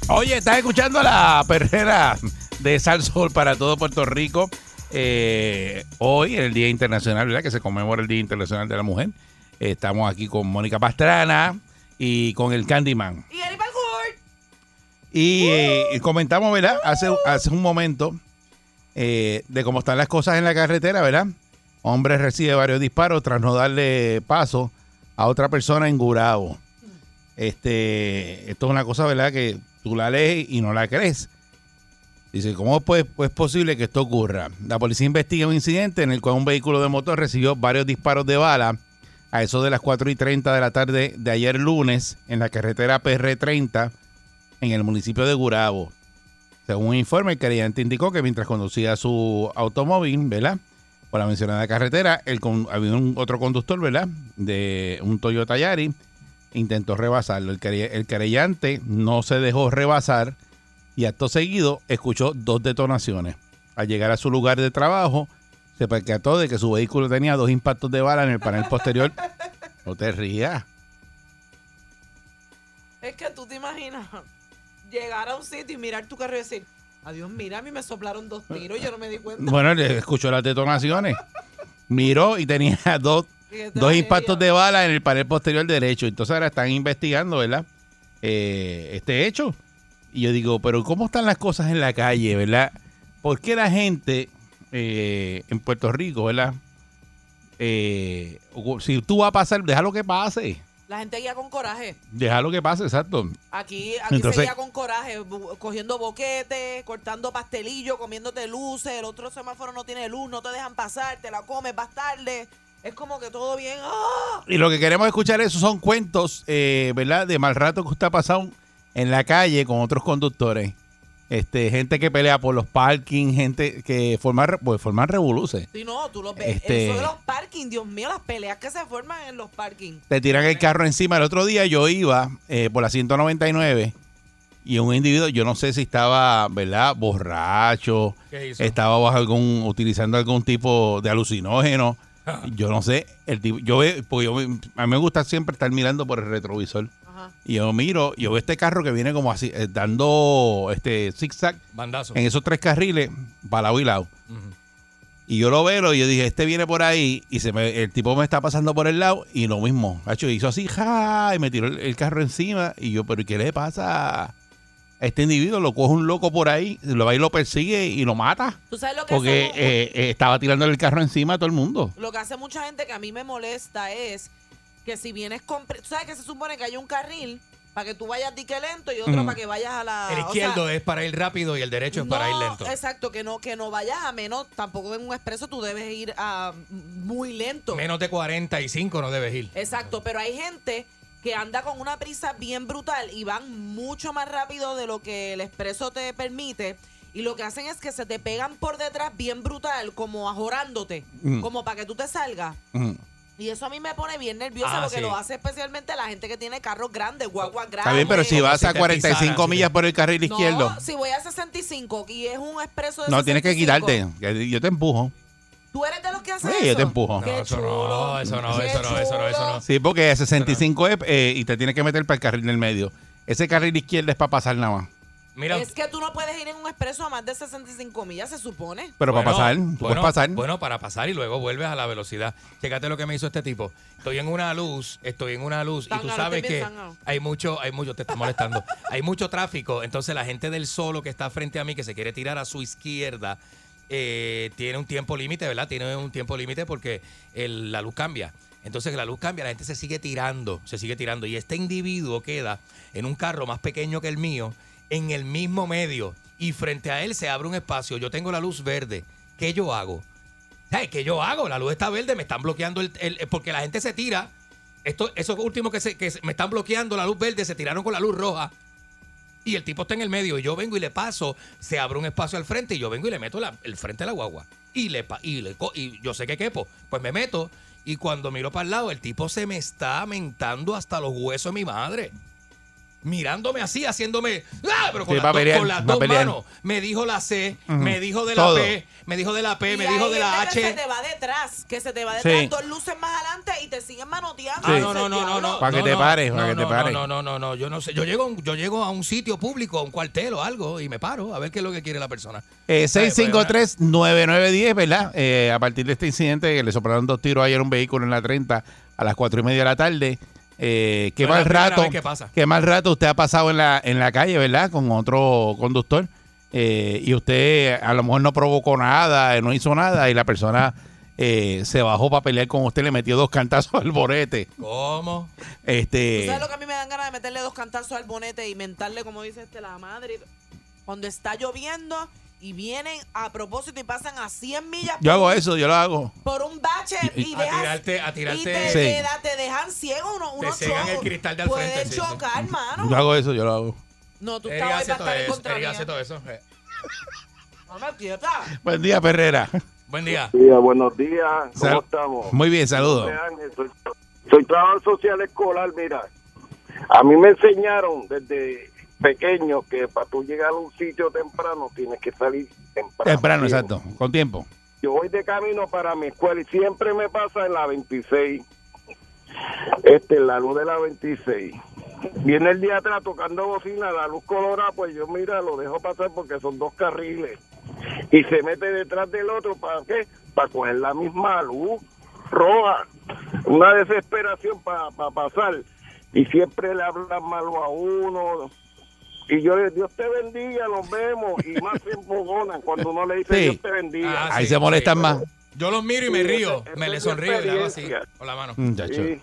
Oye, estás escuchando la perrera de Sal Sol para todo Puerto Rico. Eh, hoy, el Día Internacional, ¿verdad? Que se conmemora el Día Internacional de la Mujer. Eh, estamos aquí con Mónica Pastrana y con el Candyman. Y Eric Balcourt. Y eh, comentamos, ¿verdad? Hace, hace un momento eh, de cómo están las cosas en la carretera, ¿verdad? Hombre recibe varios disparos tras no darle paso a otra persona en Gurabo. Este, esto es una cosa, ¿verdad? Que tú la lees y no la crees. Dice, ¿cómo pues, es posible que esto ocurra? La policía investiga un incidente en el cual un vehículo de motor recibió varios disparos de bala a eso de las 4 y 30 de la tarde de ayer lunes en la carretera PR30 en el municipio de Gurabo. Según un informe, el creyente indicó que mientras conducía su automóvil, ¿verdad? Por la mencionada carretera, el había un otro conductor, ¿verdad? De un Toyota Yari, intentó rebasarlo. El, quere- el querellante no se dejó rebasar y acto seguido escuchó dos detonaciones. Al llegar a su lugar de trabajo, se percató de que su vehículo tenía dos impactos de bala en el panel posterior. No te rías. Es que tú te imaginas llegar a un sitio y mirar tu carro y decir, adiós, mira, a mí me soplaron dos tiros, yo no me di cuenta. Bueno, escuchó las detonaciones. Miró y tenía dos, dos impactos de bala en el panel posterior derecho. Entonces ahora están investigando, ¿verdad? Eh, este hecho. Y yo digo, pero ¿cómo están las cosas en la calle, verdad? ¿Por qué la gente eh, en Puerto Rico, verdad? Eh, si tú vas a pasar, déjalo que pase. La gente guía con coraje. Déjalo que pase, exacto. Aquí, aquí Entonces- se guía con coraje, cogiendo boquetes, cortando pastelillo, comiéndote luces, el otro semáforo no tiene luz, no te dejan pasar, te la comes, vas tarde. Es como que todo bien. ¡ah! Y lo que queremos escuchar esos son cuentos, eh, ¿verdad? De mal rato que usted ha pasado en la calle con otros conductores. Este, gente que pelea por los parking, gente que forma, pues, forman revoluces. Si no, tú lo ves. Este- Eso de los parking, Dios mío, las peleas que se forman en los parking. Te tiran el carro encima. El otro día yo iba eh, por la 199 y un individuo, yo no sé si estaba, ¿verdad? Borracho, ¿Qué hizo? estaba bajo algún, utilizando algún tipo de alucinógeno. Yo no sé, el tipo, yo ve- porque yo, a mí me gusta siempre estar mirando por el retrovisor. Ajá. Y yo miro, yo veo este carro que viene como así, eh, dando este zigzag Bandazo. en esos tres carriles, para lado y lado. Y yo lo veo y yo dije, este viene por ahí y se me, el tipo me está pasando por el lado y lo mismo. Hacho, hizo así, ja, y me tiró el, el carro encima. Y yo, pero ¿qué le pasa este individuo? Lo coge un loco por ahí, lo va y lo persigue y lo mata. ¿Tú sabes lo que Porque hacemos? eh, eh, estaba tirando el carro encima a todo el mundo. Lo que hace mucha gente que a mí me molesta es que si vienes con... pre- ¿Tú sabes que se supone que hay un carril para que tú vayas dique lento y otro Ujú. para que vayas a la... El o sea, izquierdo es para ir rápido y el derecho es para ir no, lento. Exacto, que no, que no vayas a menos, tampoco en un expreso tú debes ir a muy lento. Menos de 45 no debes ir. Exacto, pero hay gente que anda con una prisa bien brutal y van mucho más rápido de lo que el expreso te permite. Y lo que hacen es que se te pegan por detrás bien brutal, como ajorándote, Mm. como para que tú te salgas. Ujú. Y eso a mí me pone bien nerviosa Ah, porque sí. lo hace especialmente la gente que tiene carros grandes, guaguas grandes. Está bien, pero si vas a 45 millas por el carril No, izquierdo, si voy a 65 y es un expreso de no tienes que 65, quitarte. Yo te empujo. Que hace Sí, eso? yo te empujo. No, eso no, eso no, eso no, eso no, eso no. Sí, porque 65 es eh, y te tienes que meter para el carril del medio. Ese carril izquierdo es para pasar nada más. Mira, Es que tú no puedes ir en un expreso a más de 65 millas, se supone. Pero para pasar, tú bueno, puedes pasar. Bueno, para pasar y luego vuelves a la velocidad. Chécate lo que me hizo este tipo. Estoy en una luz, estoy en una luz y tú Zángano, sabes estoy que zángano. hay mucho, hay mucho, te está molestando. hay mucho tráfico. Entonces la gente del solo que está frente a mí, que se quiere tirar a su izquierda, eh, tiene un tiempo límite, ¿verdad? Tiene un tiempo límite porque la luz cambia. Entonces la luz cambia, la gente se sigue tirando, se sigue tirando. Y este individuo queda en un carro más pequeño que el mío, en el mismo medio, y frente a él se abre un espacio. Yo tengo la luz verde. ¿Qué yo hago? ¿Sabes qué yo hago? La luz está verde, me están bloqueando el, el- porque la gente se tira. Esto, esos últimos que, se, que me están bloqueando la luz verde se tiraron con la luz roja. Y el tipo está en el medio. Y yo vengo y le paso, se abre un espacio al frente y yo vengo y le meto el frente a la guagua. Y le y le y yo sé que quepo. Pues me meto. Y cuando miro para el lado, el tipo se me está mentando hasta los huesos de mi madre. Mirándome así, haciéndome. ¡Ah! Pero con, Sí, las dos- con las manos. Me dijo la C, me dijo de la Todo. P, me dijo de la P, Y me dijo de la gente que H. se te va detrás, que se te va Sí. detrás dos luces más adelante y te siguen manoteando. Ah, Sí. no, no, no, no, no. Para que no, te pares, No, para que no, te pares. No, no, no, no, yo no sé. Yo llego, yo llego a un sitio público, a un cuartel o algo, y me paro a ver qué es lo que quiere la persona. Eh, Ay, pues, 653-9910, ¿verdad? Eh, a partir de este incidente que le soplaron dos tiros ayer a un vehículo en la 30 a las 4 y media de la tarde. Eh, qué No mal rato. vez que pasa. Qué mal rato usted ha pasado en la, en la calle, ¿verdad? Con otro conductor. Eh, y usted a lo mejor no provocó nada, eh, no hizo nada, y la persona eh, se bajó para pelear con usted, le metió dos cantazos al borete. ¿Cómo? ¿Tú Este. sabes lo que a mí me dan ganas de meterle dos cantazos al bonete y mentarle, como dice este, la madre? Cuando está lloviendo y vienen a propósito y pasan a 100 millas Yo por hago un- eso, yo lo hago. por un bache Y- y, A dejas- tirarte, a y tirarte. te, Sí. te da- te dejan ciego uno, Te unos cegan el cristal de al Pueden frente, sí, sí. chocar, mano. Yo hago eso, yo lo hago. No, tú estabas ahí para estar en eso, contra mía. hace todo eso. No me quieta. Buen día, Perrera. Buen día. Día, buenos días, ¿cómo Sal- estamos? Muy bien, saludos. Soy, soy trabajador social escolar, mira. A mí me enseñaron desde pequeño que para tú llegar a un sitio temprano tienes que salir temprano. Temprano, exacto, con tiempo. Yo voy de camino para mi escuela y siempre me pasa en la 26. Este, en la luz de la 26. Viene el día atrás tocando bocina, la luz colorada, pues yo mira, lo dejo pasar porque son dos carriles. Y se mete detrás del otro, ¿para qué? Para coger la misma luz roja. Una desesperación para pasar. Y siempre le hablan malo a uno. Y yo le Dios te bendiga, nos vemos. Y más se empogonan cuando uno le dice Sí. Dios te bendiga. Ah, Ahí sí, se molestan sí. más. Yo los miro y me Sí, río. esa- Me esa le es sonrío y le hago así experiencia. con la mano. Muchacho. Sí.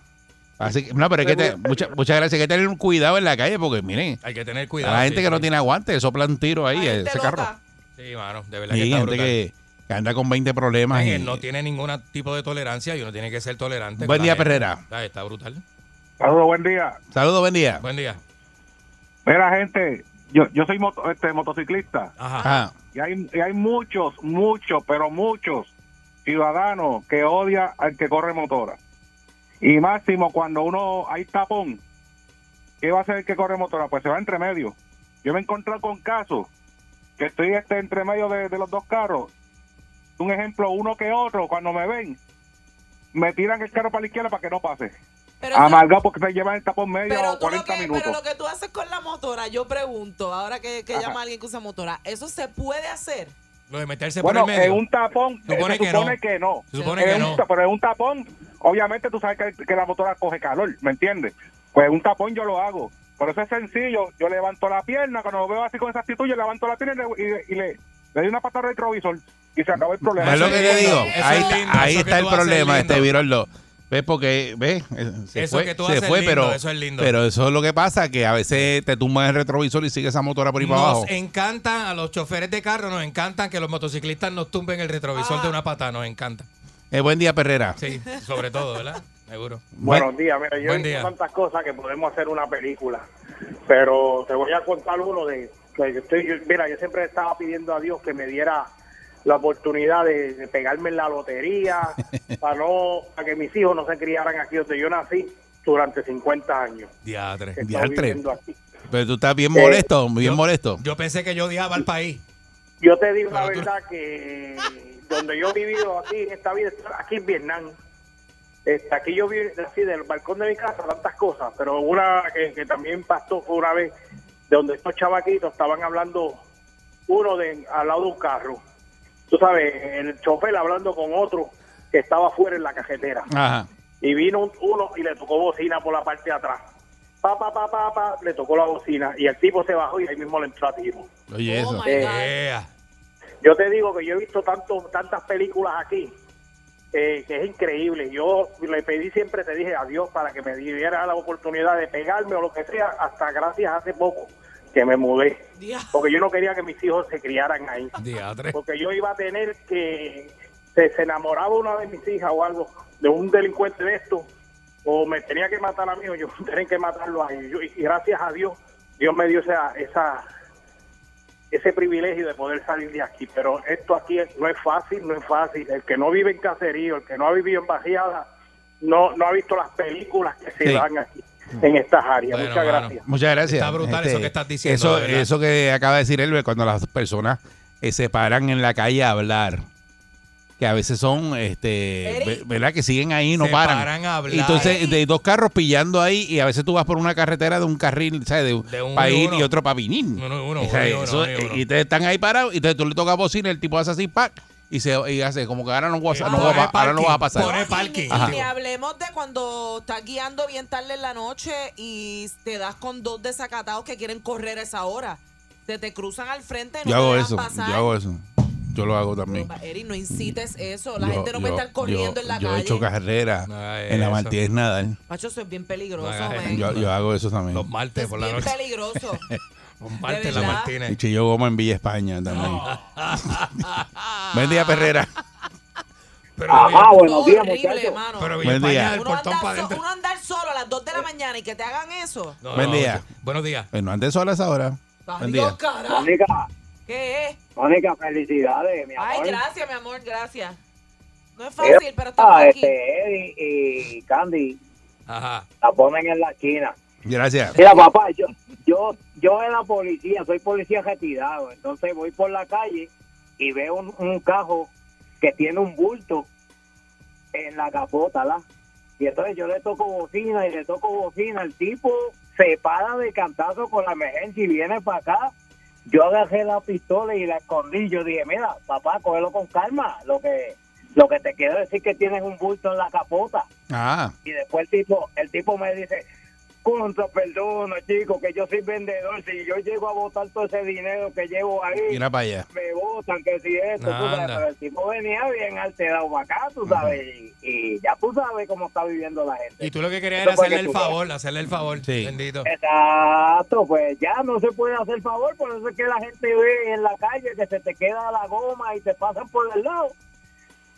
Así que, no, pero hay que mucha- muchas gracias. Hay que tener un cuidado en la calle porque, miren, Hay que tener a cuidado. la gente sí, que no sí. tiene aguante, sopla un tiro ahí, Hay gente ese carro. Sí, mano, de verdad Y que hay está gente brutal. que, que anda con 20 problemas. Ay, y- él no tiene ningún tipo de tolerancia y uno tiene que ser tolerante. Buen con día, gente. Perrera. Está brutal. Saludos, buen día. Saludos, buen día. Buen día. Mira, gente, yo, yo soy moto- este, motociclista Ajá. Ah, y hay, y hay muchos, muchos, pero muchos ciudadanos que odian al que corre motora. Y máximo cuando uno hay tapón, ¿qué va a hacer el que corre motora? Pues se va entre medio. Yo me he encontrado con casos que estoy este entre medio de, de los dos carros. Un ejemplo, uno que otro, cuando me ven, me tiran el carro para la izquierda para que no pase. Pero, Amargado porque se llevan el tapón medio pero, o tú lo 40 que, minutos. pero lo que tú haces con la motora, yo pregunto, ahora que, que llama a alguien que usa motora, ¿eso se puede hacer? Lo de meterse Bueno, por el medio. en un tapón, Se supone eh, que supone no. que no. Se supone que un no. Pero en un tapón, obviamente tú sabes que, que la motora coge calor, ¿me entiendes? Pues un tapón yo lo hago. Por eso es sencillo, yo levanto la pierna, cuando lo veo así con esa actitud, yo levanto la pierna y le, y, y le, le doy una patada al retrovisor y se acabó el problema. es lo que es te digo. Ahí, es está- lindo, ahí eso que está el problema, este Viroldo. ¿Ves? Porque, ¿ves? Eh, Se Eso fue, que tú se haces fue, lindo, pero, eso es lindo. pero eso es lo que pasa, que a veces te tumban el retrovisor y sigue esa motora por ahí para abajo. Nos encanta a los choferes de carro, nos encantan que los motociclistas nos tumben el retrovisor de una pata, nos encanta. Eh, buen día, Perrera. Sí, sobre todo, ¿verdad? Seguro. Buenos días, mira, yo he visto tantas cosas que podemos hacer una película, pero te voy a contar uno de que yo estoy, yo- mira, yo siempre estaba pidiendo a Dios que me diera la oportunidad de, de pegarme en la lotería para no para que mis hijos no se criaran aquí donde yo nací durante 50 años. Diatre. aquí. Pero tú estás bien Eh, molesto, bien yo- molesto. Yo pensé que yo odiaba al país. Yo te digo la tú- verdad que donde yo he vivido aquí en esta vida, aquí en Vietnam, este, aquí yo vi así del balcón de mi casa tantas cosas, pero una que, que también pasó fue una vez de donde estos chavaquitos estaban hablando uno de al lado de un carro. Tú sabes, el chofer hablando con otro que estaba afuera en la cajetera. Ajá. Y vino un- uno y le tocó bocina por la parte de atrás. Pa, pa, pa, pa, pa, le tocó la bocina y el tipo se bajó y ahí mismo le entró a tiro. Oye, Oh eso. Eh. Yeah. Yo te digo que yo he visto tanto, tantas películas aquí eh, que es increíble. Yo le pedí siempre, te dije adiós para que me diera la oportunidad de pegarme o lo que sea, hasta gracias hace poco que me mudé. Porque yo no quería que mis hijos se criaran ahí. Porque yo iba a tener que, se, se enamoraba una de mis hijas o algo, de un delincuente de esto, o me tenía que matar a mí o yo tenía que matarlo a ellos. Y, gracias a Dios, Dios me dio esa, esa ese privilegio de poder salir de aquí. Pero esto aquí no es fácil, no es fácil. El que no vive en caserío, el que no ha vivido en barriada, no, no ha visto las películas que se Sí. dan aquí en estas áreas. Bueno, Muchas mano. gracias. Muchas gracias. Este, Está brutal eso que estás diciendo, Eso, eso que acaba de decir él, cuando las personas eh, se paran en la calle a hablar, que a veces son, este, ¿verdad? Que siguen ahí y no Se paran. paran a hablar. Y entonces, de dos carros pillando ahí, y a veces tú vas por una carretera de un carril, ¿sabes? De, De un para y ir y otro para venir. Uno, uno, O sea, uno y uno, eso- uno y uno. y te están ahí parados, y entonces tú le tocas bocina, el tipo hace así, ¡pac! Y, se, y hace como que ahora no, voy a- Eh, no va ahora no vas a pasar. pone Y ni- parking. Y, Ajá. ni hablemos de cuando estás guiando bien tarde en la noche y te das con dos desacatados que quieren correr a esa hora. Se te cruzan al frente, no Yo hago te eso, pasar. yo hago eso. Yo lo hago también. Pero, Eri, no incites eso. La Yo- gente no puede yo- estar corriendo yo- en la yo calle. he hecho carrera No hagas en la. Martínez Nadal. Macho, eso es bien peligroso, No men. Yo, yo hago eso también. Los martes es por la bien noche. peligroso. Los martes en la verdad? Y Martínez. Chillo Goma en Villa España también. Buen día, Perrera. Pero, Ajá, bien- buenos días, muchachos. pero Buen bien día. España del uno, portón andar para so- adentro. uno andar solo a las 2 de la mañana y que te hagan eso. No, Buen no, día. Buenos días. Pues no andes solas ahora. Buen Adiós, día. carajo. Mónica, ¿Qué es? Mónica, felicidades, mi amor. Ay, gracias, mi amor, gracias. No es fácil, pero estamos Ah, aquí. este, Eddie y Candy Ajá. la ponen en la esquina. Gracias. Mira, papá, yo, yo, yo en la policía, soy policía retirado, entonces voy por la calle y veo un, un cajo que tiene un bulto en la capota, ¿la? Y entonces yo le toco bocina y le toco bocina, el tipo se para de cantazo con la emergencia y viene para acá. Yo agarré la pistola y la escondí. Yo dije, mira, papá, cógelo con calma. Lo que, lo que te quiero decir es que tienes un bulto en la capota Ah, y después el tipo el tipo me dice contra perdona chico que yo soy vendedor si yo llego a botar todo ese dinero que llevo ahí mira para allá. me botan que si esto tú sabes, pero el tipo venía bien alterado para acá tú sabes y, y ya tú sabes cómo está viviendo la gente Y tú lo que querías era hacerle el favor, hacerle el favor. Sí. Bendito. Exacto, pues ya no se puede hacer favor, por eso es que la gente ve en la calle que se te queda la goma y te pasan por el lado.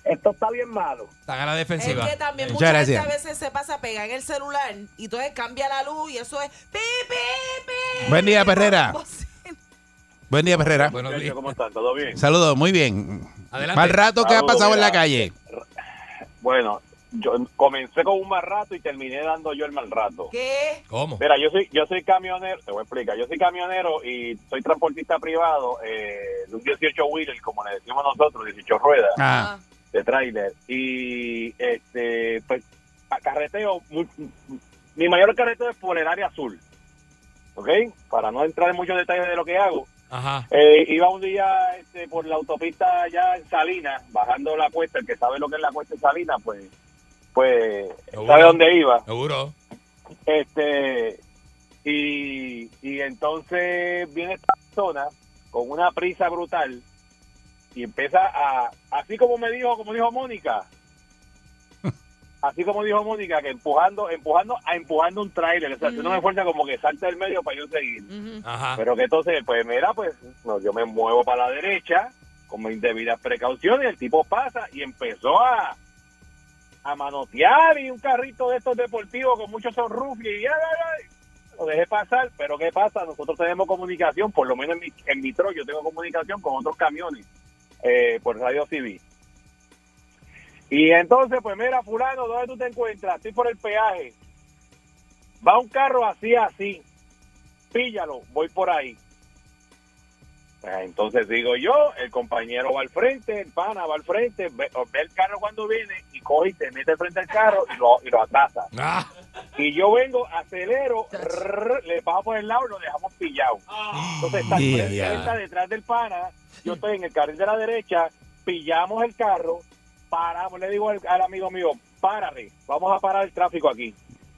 Esto está bien malo. Están a la Es defensiva. que también Muchas mucha gracias. gente a veces se pasa pega en el celular y entonces cambia la luz y eso es pi, pi, pi. Buen día, Perrera. Buen día, Perrera. Buenos días. ¿Cómo están? ¿Todo bien? Saludos, muy bien. Adelante. Mal rato que ha pasado en la calle. Bueno, yo comencé con un mal rato y terminé dando yo el mal rato. ¿Qué? ¿Cómo? Mira, yo soy yo soy camionero, te voy a explicar, yo soy camionero y soy transportista privado eh, de un 18 wheeler, como le decimos nosotros, 18 ruedas Ah, de tráiler. Y este, pues, carreteo, mi mayor carreteo es por el área azul. ¿Ok? Para no entrar en muchos detalles de lo que hago. Ajá. Eh, iba un día este, por la autopista ya en Salinas, bajando la cuesta, el que sabe lo que es la cuesta de Salinas, pues, pues Seguro. sabe dónde iba. Seguro. Este, y, y entonces viene esta persona con una prisa brutal y empieza a, así como me dijo, como dijo Mónica, así como dijo Mónica, que empujando, empujando, a empujando un tráiler, o sea, no me fuerza como que salta del medio para yo seguir. Ajá. Pero que entonces, pues mira, pues no, yo me muevo para la derecha con mis debidas precauciones, el tipo pasa y empezó a a manotear y un carrito de estos deportivos con muchos sunroof y ya, ya, ya, lo dejé pasar, pero ¿qué pasa? Nosotros tenemos comunicación, por lo menos en mi, en mi truck yo tengo comunicación con otros camiones eh, por radio civil. Y entonces, pues mira, fulano, ¿dónde tú te encuentras? Estoy por el peaje. Va un carro así, así. Píllalo, voy por ahí. Pues entonces digo yo, el compañero va al frente, el pana va al frente, ve, el carro cuando viene y coge y se mete frente al carro y lo, y lo atrasa. Ah. Y yo vengo, acelero, rrr, le paso por el lado y lo dejamos pillado. Entonces está, Yeah. está detrás del pana, yo estoy en el carril de la derecha, pillamos el carro, paramos, le digo al, al amigo mío, párate, vamos a parar el tráfico aquí.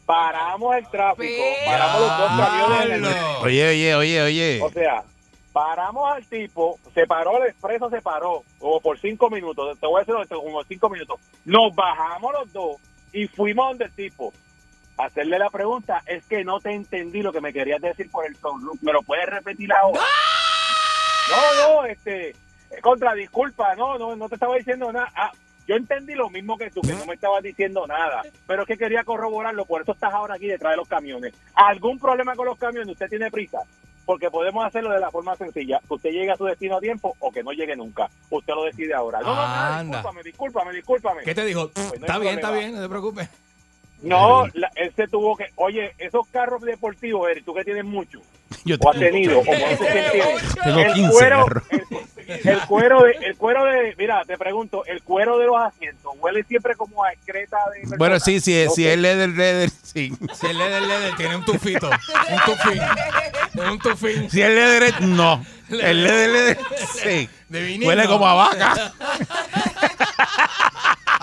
Paramos el tráfico, paramos los dos camiones en el Oye, oye, oye, oye. o sea, paramos al tipo, se paró el expreso, se paró, como por cinco minutos, te voy a decir como cinco minutos. Nos bajamos los dos y fuimos donde el tipo. Hacerle la pregunta, es que no te entendí lo que me querías decir por el sunroof. ¿Me lo puedes repetir ahora? No, no, este, eh, contra, disculpa, no, no, no te estaba diciendo nada. Ah, yo entendí lo mismo que tú, que no me estabas diciendo nada, pero es que quería corroborarlo, por eso estás ahora aquí detrás de los camiones. ¿Algún problema con los camiones? ¿Usted tiene prisa? Porque podemos hacerlo de la forma sencilla, que usted llegue a su destino a tiempo o que no llegue nunca. Usted lo decide ahora. No, no, Anda. discúlpame, discúlpame, discúlpame. ¿Qué te dijo? Pues no está bien, está bien, no te preocupes. No, la- él se tuvo que, oye, esos carros deportivos, Eric, tú que tienes mucho, Yo o has tenido, o cuántos que tienes. Tengo el 15 cuero, carros. el, el cuero de, el cuero de, mira, te pregunto, el cuero de los asientos huele siempre como a excreta de Bueno, sí, sí, Ok. si es leather, leather, sí. Si el leather, leather tiene un tufito, un tufín, tiene un tufín. Si es leather, es- no. El leather, leather, sí. De Huele como a vaca.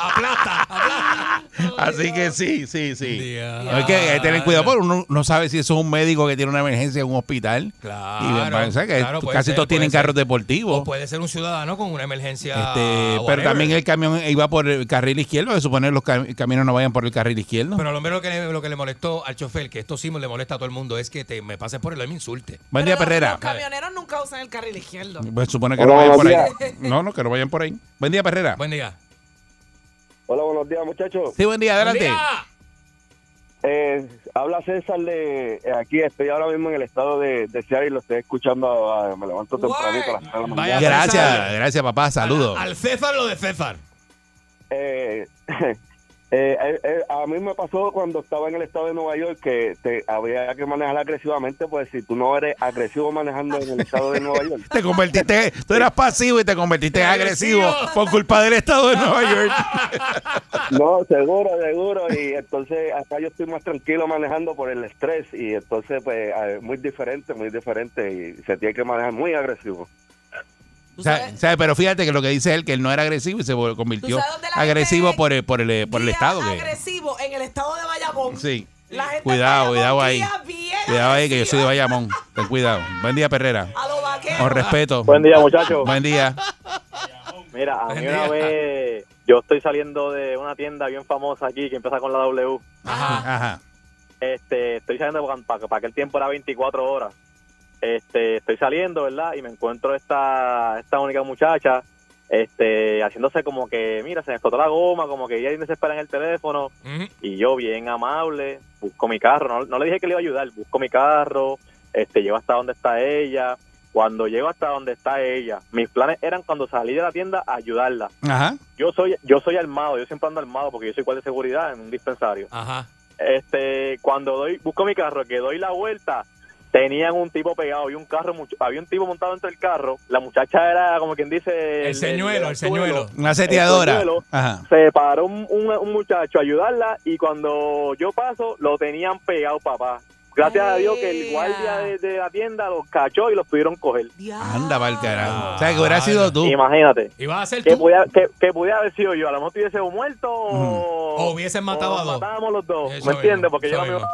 Aplasta, aplasta. Así que sí, sí, sí. Hay que hay que tener cuidado porque uno no sabe si eso es un médico que tiene una emergencia en un hospital. Claro, y que claro, casi ser, todos tienen ser. carros deportivos. O puede ser un ciudadano con una emergencia. Este, pero también el camión iba por el carril izquierdo, se supone que los cam- camiones no vayan por el carril izquierdo. Pero lo que, le, lo que le molestó al chofer, que esto sí le molesta a todo el mundo, es que te, me pases por el lado y me insulte. Buen día, Perrera. Los camioneros nunca usan el carril izquierdo. Pues se supone que Hola, no vayan por ahí. No, no, que no vayan por ahí. Buen día, Perrera. Buen día. Hola, buenos días, muchachos. Sí, buen día, adelante. Buen día. Eh, habla César de eh, aquí, estoy ahora mismo en el estado de, de Seattle y lo estoy escuchando, ah, me levanto tempranito a las tres de la mañana. Gracias, gracias, papá. Saludos. Al César lo de César. Eh, eh, eh, eh, a mí me pasó cuando estaba en el estado de Nueva York que te había que manejar agresivamente, pues si tú no eres agresivo manejando en el estado de Nueva York. Te convertiste, tú eras pasivo y te convertiste en agresivo por culpa del estado de Nueva York. No, seguro, seguro. Y entonces acá yo estoy más tranquilo manejando por el estrés y entonces pues eh, muy diferente, muy diferente y se tiene que manejar muy agresivo. Pero fíjate que lo que dice él, que él no era agresivo y se convirtió ¿Tú sabes dónde la agresivo por el, por el, por el estado. Que, agresivo en el estado de Bayamón. sí. La gente Cuidado, cuidado ahí. Cuidado ahí, que yo soy de. Bayamón. Ten cuidado. Buen día, Perrera. A los vaqueros. Con respeto. Buen día, muchachos. Buen día. Mira, a Buen mí día. una vez yo estoy saliendo de una tienda bien famosa aquí que empieza con la W. Ajá. Ajá. Este, estoy saliendo para, para aquel tiempo era 24 horas. Este, estoy saliendo, ¿verdad? Y me encuentro esta esta única muchacha este haciéndose como que, mira, se me explotó la goma, como que ella desespera en el teléfono y yo bien amable, busco mi carro, no, no le dije que le iba a ayudar, busco mi carro, este llego hasta donde está ella. Cuando llego hasta donde está ella, mis planes eran cuando salí de la tienda ayudarla. Ajá. Yo soy yo soy armado, yo siempre ando armado porque yo soy guardia de seguridad en un dispensario. Ajá. Este, cuando doy busco mi carro, que doy la vuelta, tenían un tipo pegado, había un carro, much- había un tipo montado dentro del carro. La muchacha era como quien dice El señuelo, el señuelo. Una seteadora. El señuelo. Ajá. Se paró un, un- un muchacho a ayudarla y cuando yo paso lo tenían pegado, papá. Gracias a Dios que el guardia de, de la tienda los cachó y los pudieron coger. Anda para el carajo. O sea, que hubiera sido tú. Imagínate. ¿Y vas a ser Que tú? pudiera, que, que pudiera haber sido yo. A lo mejor tuviese o muerto o, O hubiesen matado o a dos. matábamos los dos. Eso ¿Me entiendes? Porque yo me mismo.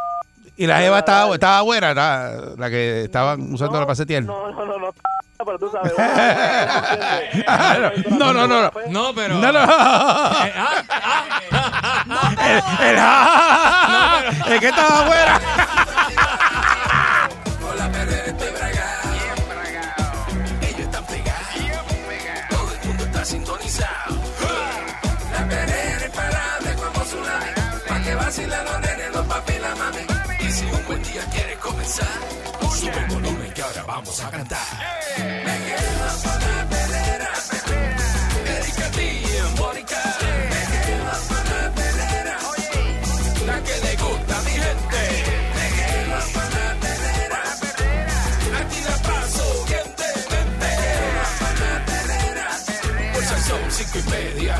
Y la Eva estaba, estaba buena, la, la que estaban usando la pasetear. No, no, no, no. Pero tú sabes. no, no, no, no. No, pero. No, no. El, el es que estaba afuera. Con la están pegados. Vamos a cantar. Me quedo con la perrera. Erika T y Mónica. Me quedo con la perrera. La que le gusta a mi gente. Me quedo con la perrera. Aquí la paso bien de mente. La perrera. Por si son cinco y media,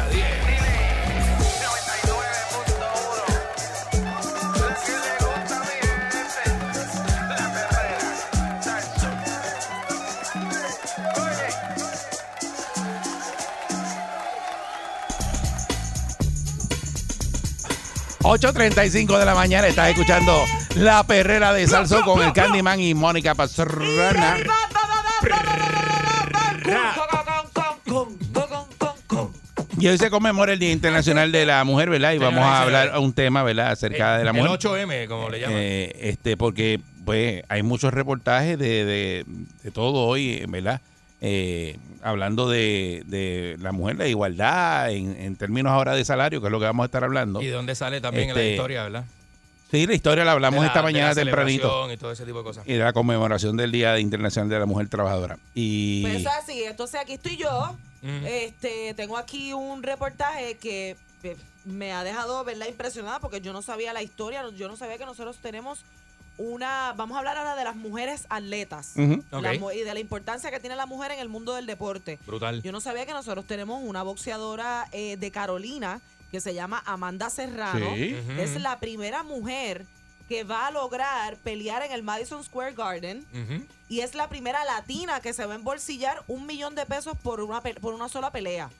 8.35 de la mañana estás escuchando La Perrera de Salso con el Candyman y Mónica Pastrana. Y hoy se conmemora el Día Internacional de la Mujer, ¿verdad? Y vamos a hablar un tema, ¿verdad? Acerca de la El mujer. 8M, como le llaman. Eh, este, porque pues hay muchos reportajes de, de- de todo hoy, ¿verdad? Eh, hablando de, de la mujer, la igualdad en, en términos ahora de salario, que es lo que vamos a estar hablando. Y de dónde sale también la Este, historia, ¿verdad? Sí, la historia la hablamos De la- esta de mañana la tempranito. Y todo ese tipo de cosas. Y de la conmemoración del Día Internacional de la Mujer Trabajadora. Y Pues eso así. Entonces aquí estoy yo. Este, tengo aquí un reportaje que eh, me ha dejado verla impresionada porque yo no sabía la historia, yo no sabía que nosotros tenemos una, vamos a hablar ahora de las mujeres atletas y de la importancia que tiene la mujer en el mundo del deporte. Brutal. Yo no sabía que nosotros tenemos una boxeadora eh, de Carolina que se llama Amanda Serrano. Sí. Es la primera mujer que va a lograr pelear en el Madison Square Garden y es la primera latina que se va a embolsillar un millón de pesos por una, por una sola pelea.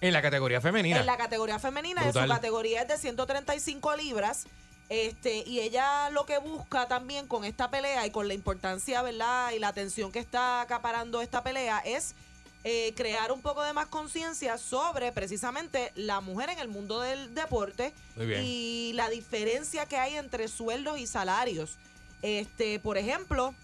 En la categoría femenina. En la categoría femenina, en su categoría es de 135 libras. Este, y ella lo que busca también con esta pelea y con la importancia, ¿verdad? Y la atención que está acaparando esta pelea es eh, crear un poco de más conciencia sobre precisamente la mujer en el mundo del deporte y la diferencia que hay entre sueldos y salarios. Este, por ejemplo,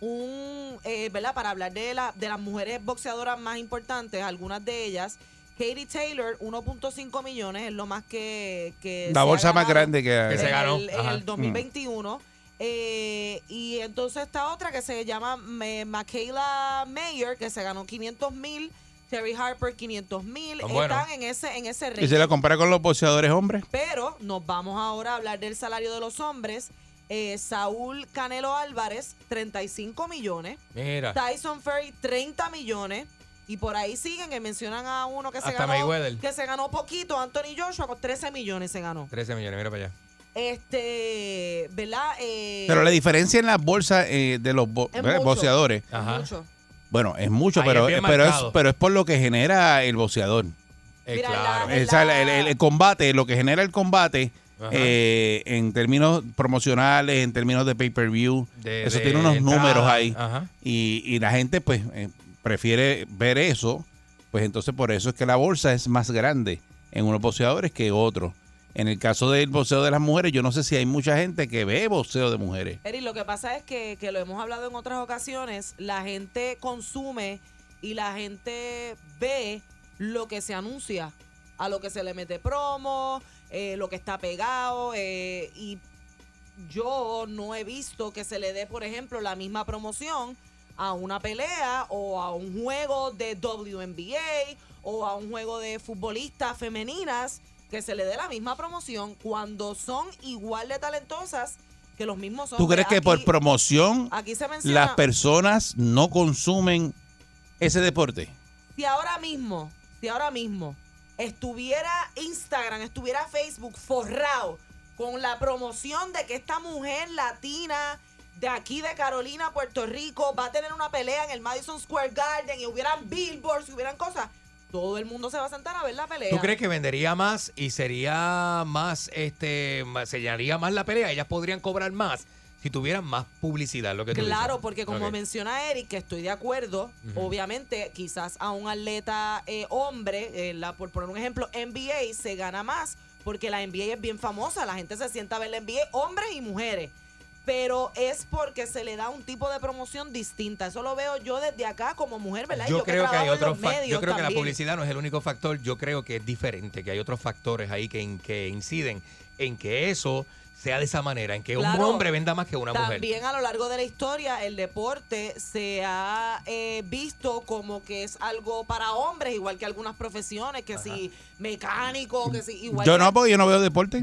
un, eh, ¿verdad? Para hablar de, la, de las mujeres boxeadoras más importantes, algunas de ellas, Katie Taylor, 1.5 millones es lo más que... que la se ha bolsa más grande que, Que se en ganó. el- en el 2021. Eh, y entonces está otra que se llama eh, Michaela Mayer, que se ganó 500 mil. Terry Harper 500 mil. Están en ese, en ese ¿Y range. se la compara con los boxeadores hombres? Pero nos vamos ahora a hablar del salario de los hombres. Eh, Saúl Canelo Álvarez, 35 millones. Mira. Tyson Fury, 30 millones. Y por ahí siguen que mencionan a uno que se Hasta ganó Mayweather. que se ganó poquito, Anthony Joshua, con 13 millones se ganó. 13 millones, mira para allá. Este, ¿verdad? Eh, Pero la diferencia en las bolsas eh, de los bo- mucho, boxeadores, es mucho. bueno, es mucho, Ahí pero, es pero, es, pero es por lo que genera el boxeador. Eh, Mira, claro. la- O sea, el, el- el combate, lo que genera el combate eh, en términos promocionales, en términos de pay-per-view, eso de tiene unos entrada, números ahí. ajá. Y, y la gente pues eh, prefiere ver eso, pues entonces por eso es que la bolsa es más grande en unos boxeadores que otros. En el caso del boxeo de las mujeres, yo no sé si hay mucha gente que ve boxeo de mujeres. Eri, lo que pasa es que, que lo hemos hablado en otras ocasiones, la gente consume y la gente ve lo que se anuncia, a lo que se le mete promo, eh, lo que está pegado, eh, y yo no he visto que se le dé, por ejemplo, la misma promoción a una pelea o a un juego de WNBA o a un juego de futbolistas femeninas que se le dé la misma promoción cuando son igual de talentosas que los mismos hombres. ¿Tú crees que por promoción Aquí se menciona, las personas no consumen ese deporte? si ahora mismo, si ahora mismo estuviera Instagram, estuviera Facebook forrado con la promoción de que esta mujer latina de aquí de Carolina, Puerto Rico, va a tener una pelea en el Madison Square Garden y hubieran billboards, y hubieran cosas, todo el mundo se va a sentar a ver la pelea. ¿Tú crees que vendería más y sería más, este, más- se llenaría más la pelea? Ellas podrían cobrar más si tuvieran más publicidad, lo que tú Claro, dices. porque como menciona Eric, que estoy de acuerdo, obviamente quizás a un atleta eh, hombre, eh, la, por poner un ejemplo, NBA se gana más porque la NBA es bien famosa, la gente se sienta a ver la NBA, hombres y mujeres. Pero es porque se le da un tipo de promoción distinta. Eso lo veo yo desde acá como mujer, ¿verdad? Yo, creo que hay trabajo en otros factores. Yo creo que la publicidad no es el único factor. Yo creo que es diferente, que hay otros factores ahí que, que inciden en que eso sea de esa manera, en que un hombre venda más que una mujer. También a lo largo de la historia el deporte se ha eh, visto como que es algo para hombres, igual que algunas profesiones, que si mecánico, que si igual Yo que- no, porque yo no veo deporte.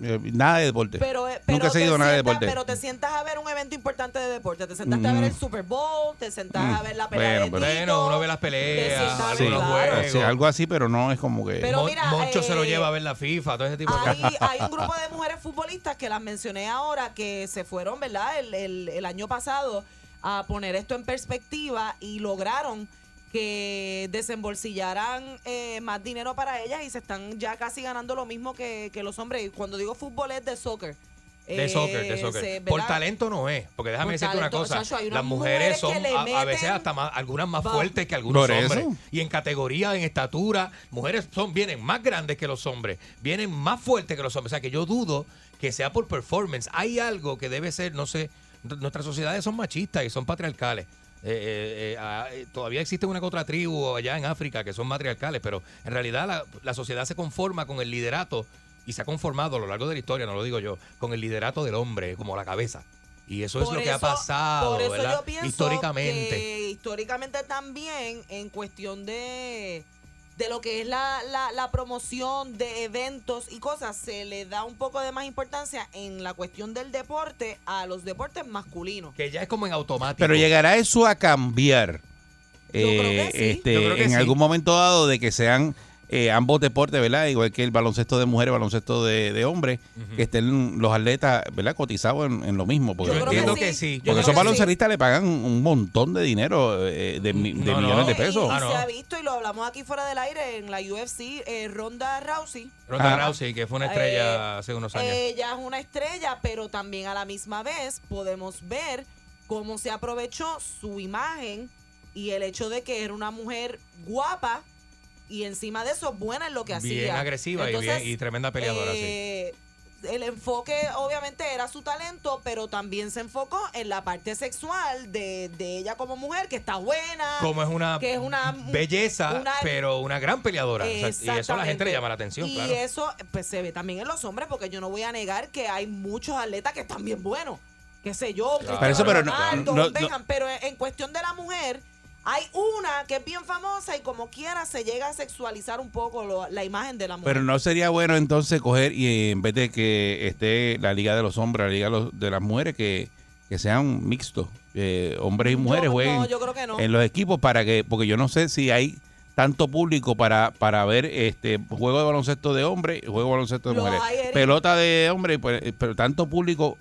Nada de deporte. Pero, eh, Nunca pero he seguido nada de deporte. Pero te sientas a ver un evento importante de deporte. Te sentaste a ver Mm. el Super Bowl, te sentaste Mm. a ver la pelea Bueno, de pero- Tito, Bueno, uno ve las peleas, juegos. Sí, algo así, pero no es como que. Pero Mon- mira, Moncho se lo eh, lleva a ver la FIFA, todo ese tipo de Hay, cosas. hay un grupo de mujeres futbolistas que las mencioné ahora que se fueron, ¿verdad? El, el- el año pasado a poner esto en perspectiva y lograron que desembolsillaran eh, más dinero para ellas y se están ya casi ganando lo mismo que, que los hombres. Y cuando digo fútbol es de soccer. De Eh, soccer, de soccer. se- Por talento no es, porque déjame Por decirte una cosa, hay unas las mujeres mujeres son a, a veces hasta más, algunas más Va. fuertes que algunos Por eso. hombres. Y en categoría, en estatura, mujeres son vienen más grandes que los hombres, vienen más fuertes que los hombres. O sea que yo dudo que sea por performance. Hay algo que debe ser, no sé, nuestras sociedades son machistas y son patriarcales. Eh, eh, eh, ah, eh, todavía existe una que otra tribu allá en África que son matriarcales, pero en realidad la, la sociedad se conforma con el liderato y se ha conformado a lo largo de la historia, no lo digo yo, con el liderato del hombre como la cabeza. Y eso es lo que ha pasado, por eso ¿verdad? yo pienso Históricamente. que históricamente también en cuestión de de lo que es la, la, la promoción de eventos y cosas, se le da un poco de más importancia en la cuestión del deporte a los deportes masculinos. Que ya es como en automático. Pero llegará eso a cambiar. creo eh, que sí. este, Yo creo que en sí. algún momento dado de que sean eh, ambos deportes, ¿verdad? Igual que el baloncesto de mujeres, baloncesto de, de hombres, que estén los atletas, ¿verdad? Cotizados en, en lo mismo. Porque, Yo entiendo que sí. Yo Porque creo esos baloncelistas le pagan un montón de dinero, eh, de, mi- de No, no. millones de Y- pesos. Y, Ah, no. se ha visto, y lo hablamos aquí fuera del aire, en la UFC, eh, Ronda Rousey. Ronda Ah. Rousey, que fue una estrella Eh, hace unos años. Ella es una estrella, pero también a la misma vez podemos ver cómo se aprovechó su imagen y el hecho de que era una mujer guapa y encima de eso buena en lo que hacía. bien agresiva y, bien, y tremenda peleadora, sí. eh, El enfoque obviamente era su talento, pero también se enfocó en la parte sexual de, de ella como mujer, que está buena. Como es una, que es una belleza, una- pero una gran peleadora. O sea, y eso a la gente le llama la atención, y claro. eso pues se ve también en los hombres, porque yo no voy a negar que hay muchos atletas que están bien buenos. Qué sé yo, Pero eso, pero no- no- pero en cuestión de la mujer, hay una que es bien famosa y como quiera se llega a sexualizar un poco lo- la imagen de la mujer. Pero no sería bueno entonces coger y eh, en vez de que esté la liga de los hombres, la liga de, los- de las mujeres, que, que sean mixtos, eh, hombres y mujeres Yo- jueguen no, yo creo que no. en los equipos para que, porque yo no sé si hay tanto público para, para ver este juego de baloncesto de hombres y juego de baloncesto de mujeres. Pelota de hombres, pues, eh, pero tanto público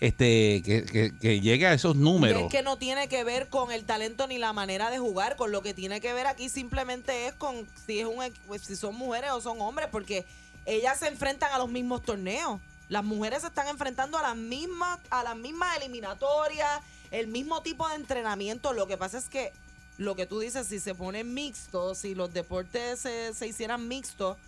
este que, que, que llegue a esos números. Es que no tiene que ver con el talento ni la manera de jugar, con lo que tiene que ver aquí simplemente es con si es un equ- si son mujeres o son hombres, porque ellas se enfrentan a los mismos torneos. Las mujeres se están enfrentando a las mismas a las mismas eliminatorias, el mismo tipo de entrenamiento. Lo que pasa es que lo que tú dices, si se ponen mixtos, si los deportes se, se hicieran mixtos,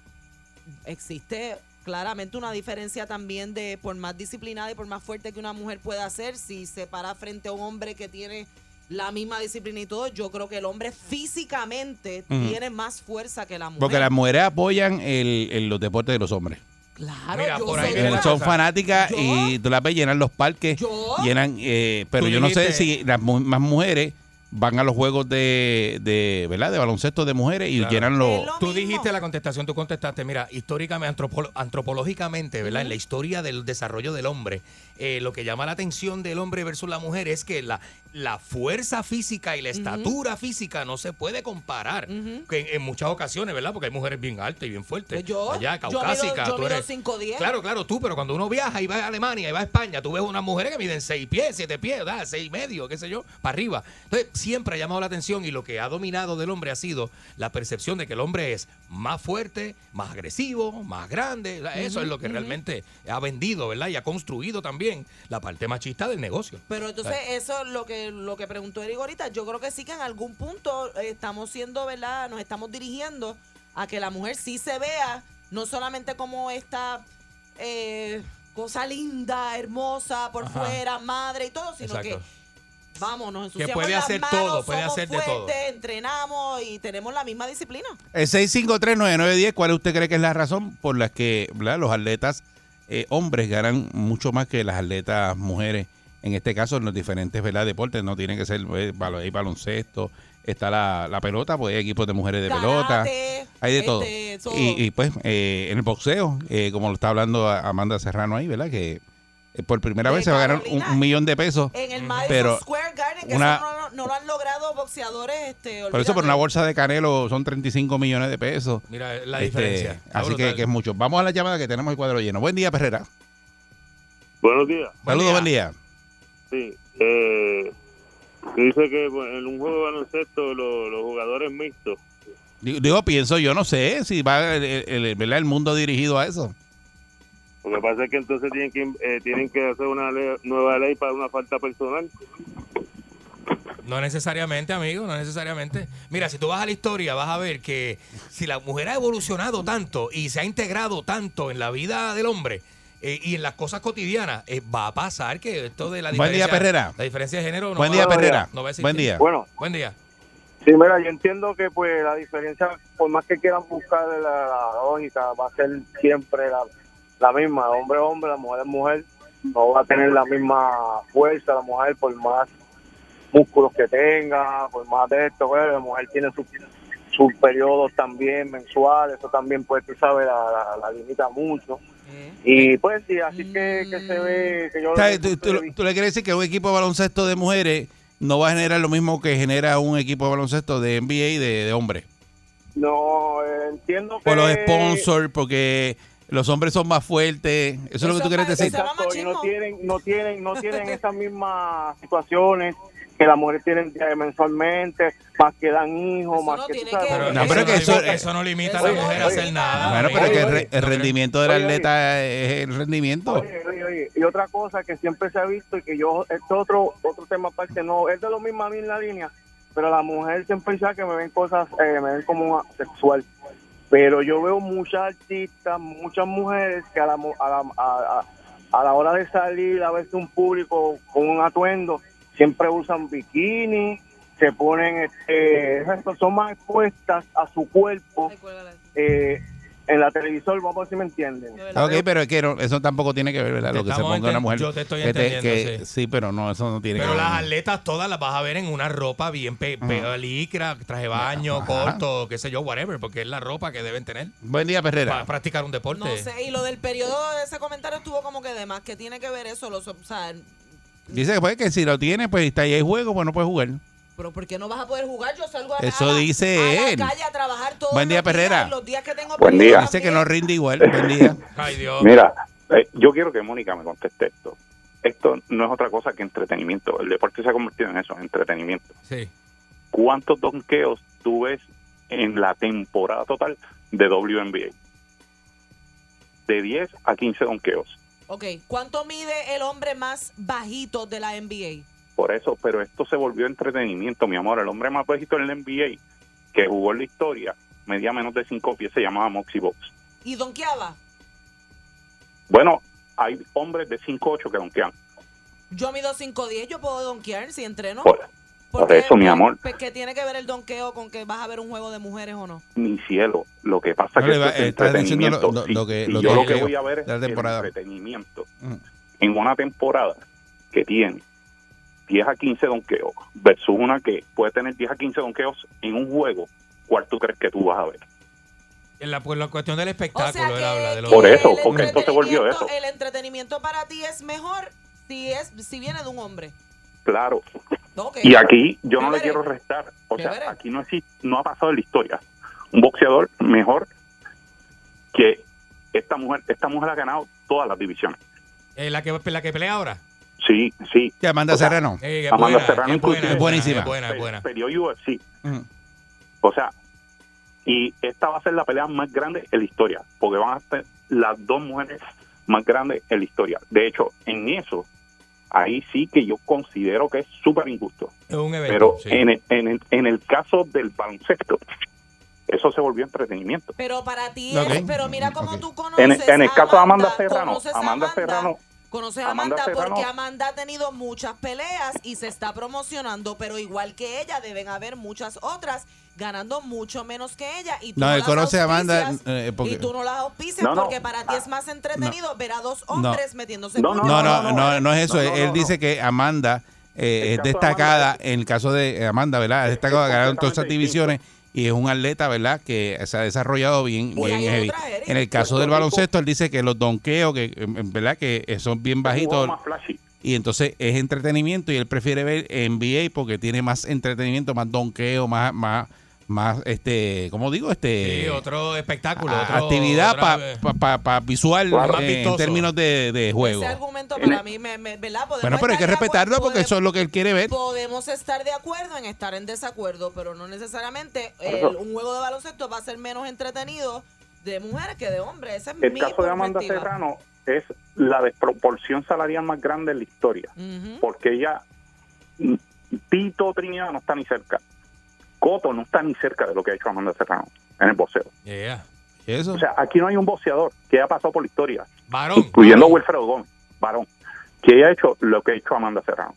existe claramente una diferencia también de por más disciplinada y por más fuerte que una mujer pueda ser, si se para frente a un hombre que tiene la misma disciplina y todo, yo creo que el hombre físicamente tiene más fuerza que la mujer. Porque las mujeres apoyan el, el- los deportes de los hombres. Claro, Mira, yo por ahí Eh, son fanáticas Yo- y tú las ves llenar los parques, Yo- llenan, eh, pero Tú yo no sé si las mu- más mujeres van a los juegos de, de ¿verdad? De baloncesto de mujeres y Claro. llenan los... Lo Tú mismo. dijiste la contestación, tú contestaste, mira, históricamente, antropológicamente, ¿verdad? En la historia del desarrollo del hombre, eh, lo que llama la atención del hombre versus la mujer es que la, la fuerza física y la estatura física no se puede comparar. Ujú. Que en, en muchas ocasiones, ¿verdad? Porque hay mujeres bien altas y bien fuertes. Pues yo, Allá, yo mido- yo tú eres- 5'10". Claro, claro, tú, pero cuando uno viaja y va a Alemania y va a España, tú ves unas mujeres que miden 6 pies, 7 pies, ¿verdad? 6 y medio, qué sé yo, para arriba. Entonces, siempre ha llamado la atención y lo que ha dominado del hombre ha sido la percepción de que el hombre es más fuerte, más agresivo, más grande. Eso es lo que realmente ha vendido, ¿verdad? Y ha construido también la parte machista del negocio. Pero entonces eso es lo que lo que preguntó Eric ahorita. Yo creo que sí que en algún punto eh, estamos siendo, ¿verdad? Nos estamos dirigiendo a que la mujer sí se vea no solamente como esta eh, cosa linda, hermosa, por Ajá. fuera, madre y todo, sino Exacto. que vamos, nos Que ensuciamos puede las hacer manos, todo, puede somos hacer de todo. fuertes, entrenamos y tenemos la misma disciplina. El 6539910, ¿cuál usted cree que es la razón por la que ¿verdad? los atletas eh, hombres ganan mucho más que las atletas mujeres? En este caso, en los diferentes ¿verdad? deportes, no tiene que ser eh, hay baloncesto, está la, la pelota, pues hay equipos de mujeres de pelota, hay de todo. este, todo. Y, y, pues eh, en el boxeo, eh, como lo está hablando Amanda Serrano ahí, ¿verdad? Que por primera De vez se va a ganar un, millón de pesos. En el Madison pero Square Garden, que una- eso no, lo han logrado boxeadores. Este, por eso por una bolsa de Canelo son 35 millones de pesos. Mira la Este, diferencia. Así que, que es mucho. Vamos a la llamada que tenemos el cuadro lleno. Buen día, Perrera. Buenos días. Saludos, buen día. Sí. Eh, dice que bueno, en un juego de baloncesto lo- los jugadores mixtos. Digo, digo, pienso, yo no sé si va el, el- ¿verdad? el mundo dirigido a eso. Lo que pasa es que entonces tienen que eh, tienen que hacer una ley- nueva ley para una falta personal. No necesariamente, amigo, no necesariamente. Mira, si tú vas a la historia, vas a ver que si la mujer ha evolucionado tanto y se ha integrado tanto en la vida del hombre eh, y en las cosas cotidianas, eh, va a pasar que esto de la Buen diferencia, día, Perrera. la diferencia de género no Buen va- día, Perrera. no va a existir. Buen día. Bueno. Buen día. Sí, mira, yo entiendo que pues la diferencia, por más que quieran buscar la, la lógica, va a ser siempre la, la misma, hombre es hombre, la mujer es mujer, no va a tener la misma fuerza la mujer por más músculos que tenga, por más de esto, bueno, la mujer tiene sus sus periodos también mensuales, eso también pues tú sabes, la, la, la limita mucho. Y pues sí, así que, que se ve, que yo... Tú le quieres decir que un equipo de baloncesto de mujeres no va a generar lo mismo que genera un equipo de baloncesto de NBA y de, de hombres. No, eh, entiendo que... Por los sponsors, porque los hombres son más fuertes. Eso, es lo que tú quieres decir. Exacto, y no tienen, no tienen, no tienen esas mismas situaciones que las mujeres tienen eh, mensualmente, más que dan hijos, más que, tú sabes, Pero, No, pero que no, eso- limita- eso no limita a la Oye, mujer a hacer nada. Bueno, pero es que el, re- el rendimiento del oye. atleta es el rendimiento. Oye, oye, oye, Y otra cosa que siempre se ha visto y que yo, esto otro otro tema aparte, no, es de lo mismo a mí en la línea, pero la mujer siempre dice que me ven cosas, eh, me ven como una sexual. Pero yo veo muchas artistas, muchas mujeres que a la, a la, a, a- a la hora de salir a verse un público con un atuendo, siempre usan bikini, se ponen, este, son más expuestas a su cuerpo eh, en la televisor, vamos a ver si me entienden. Ok, pero es que no- eso tampoco tiene que ver, ¿verdad? Te Lo que se ponga una mujer. yo te estoy que entendiendo, que- sí. pero no, eso no tiene Pero que ver. las atletas todas las vas a ver en una ropa bien pe, pe- licra, traje de baño, Ajá. corto, qué sé yo, whatever, porque es la ropa que deben tener Buen día, Perrera. para practicar un deporte. No sé, y lo del periodo de ese comentario estuvo como que de más, que tiene que ver eso, los, o sea, Dice que, pues, que si lo tiene, pues está ahí el juego, pues no puede jugar. Pero ¿por qué no vas a poder jugar? Yo salgo a, Eso a dice a él. la calle a trabajar todos Buen día, los días, Perrera. y los días que tengo Buen día. Dice que no rinde igual. Buen día. Ay, Dios. Mira, eh, yo quiero que Mónica me conteste esto. Esto no es otra cosa que entretenimiento. El deporte se ha convertido en eso, entretenimiento. Sí. ¿Cuántos donkeos tú ves en la temporada total de WNBA? De 10 a 15 donkeos. Ok, ¿cuánto mide el hombre más bajito de la NBA? Por eso, pero esto se volvió entretenimiento, mi amor. El hombre más bajito en la NBA que jugó en la historia medía menos de 5 pies, se llamaba Moxie Box. ¿Y donkeaba? Bueno, hay hombres de 5'8 que donkean. Yo mido 5'10, yo puedo donkear si entreno. Por, por eso, mi amor, ¿Qué tiene que ver el donkeo con que vas a ver un juego de mujeres o no? mi cielo, lo que pasa No, que va- es lo- entretenimiento. lo- Sí, lo que- y yo que lo que voy a ver es el entretenimiento. Mm. En una temporada que tiene 10 a 15 donkeos versus una que puede tener 10 a 15 donkeos en un juego, ¿cuál tú crees que tú vas a ver? En la, pues, la cuestión del espectáculo, él habla de lo Por eso, porque esto se volvió eso. El entretenimiento para ti es mejor si es si viene de un hombre. Claro. Y aquí yo no le quiero restar. O sea, aquí no existe, no ha pasado en la historia un boxeador mejor que esta mujer. Esta mujer ha ganado todas las divisiones. Eh, la, que, la que pelea ahora. Sí, sí. Que Amanda O sea, Serrano. Eh, Amanda buena, Serrano es buena, inclusive. es buenísima. Es buena, es buena. Pe- Peleó UFC. Mm. O sea, y esta va a ser la pelea más grande en la historia, porque van a ser las dos mujeres más grandes en la historia. De hecho, en eso, ahí sí que yo considero que es súper injusto. Es un evento. Pero sí. en, el, en, el, en el caso del baloncesto, eso se volvió entretenimiento. Pero para ti es, pero mira cómo tú En, conoces en el caso de Amanda Serrano, conoces a Amanda Serrano, Conoces a Amanda Amanda Serrano- porque Amanda ha tenido muchas peleas y se está promocionando, pero igual que ella deben haber muchas otras ganando mucho menos que ella y tú No, no, las conoce a Amanda, auspicias, eh, porque- y tú no las auspicias No, no. porque para ti es más entretenido ver a dos hombres metiéndose No, no, no, no, no es eso. No, no, él no, dice que Amanda eh, El es caso de destacada en el caso de Amanda, ¿verdad? Es destacada, ganaron todas esas divisiones y es un atleta, ¿verdad? Que se ha desarrollado bien, Pues heavy. En el caso del baloncesto, él dice que los donkeos, que verdad que son bien bajitos. Y entonces es entretenimiento y él prefiere ver NBA porque tiene más entretenimiento, más donqueo, más, más, más, este, ¿cómo digo? Este, Sí, otro espectáculo. a- otro- actividad para visual Claro. eh, Más en términos de, de juego. Ese argumento para mí, me, me- ¿verdad? Podemos Bueno, pero hay que respetarlo porque podemos- eso es lo que él quiere ver. Podemos estar de acuerdo en estar en desacuerdo, pero no necesariamente el- un juego de baloncesto va a ser menos entretenido de mujeres que de hombres. Esa es El mi caso de Amanda. Serrano es la desproporción salarial más grande en la historia, porque ella, Tito Trinidad no está ni cerca, Coto no está ni cerca de lo que ha hecho Amanda Serrano en el boxeo. Yeah. Eso. O sea, aquí no hay un boxeador que haya pasado por la historia, Varón. incluyendo Wilfredo Gómez, varón, que haya hecho lo que ha hecho Amanda Serrano.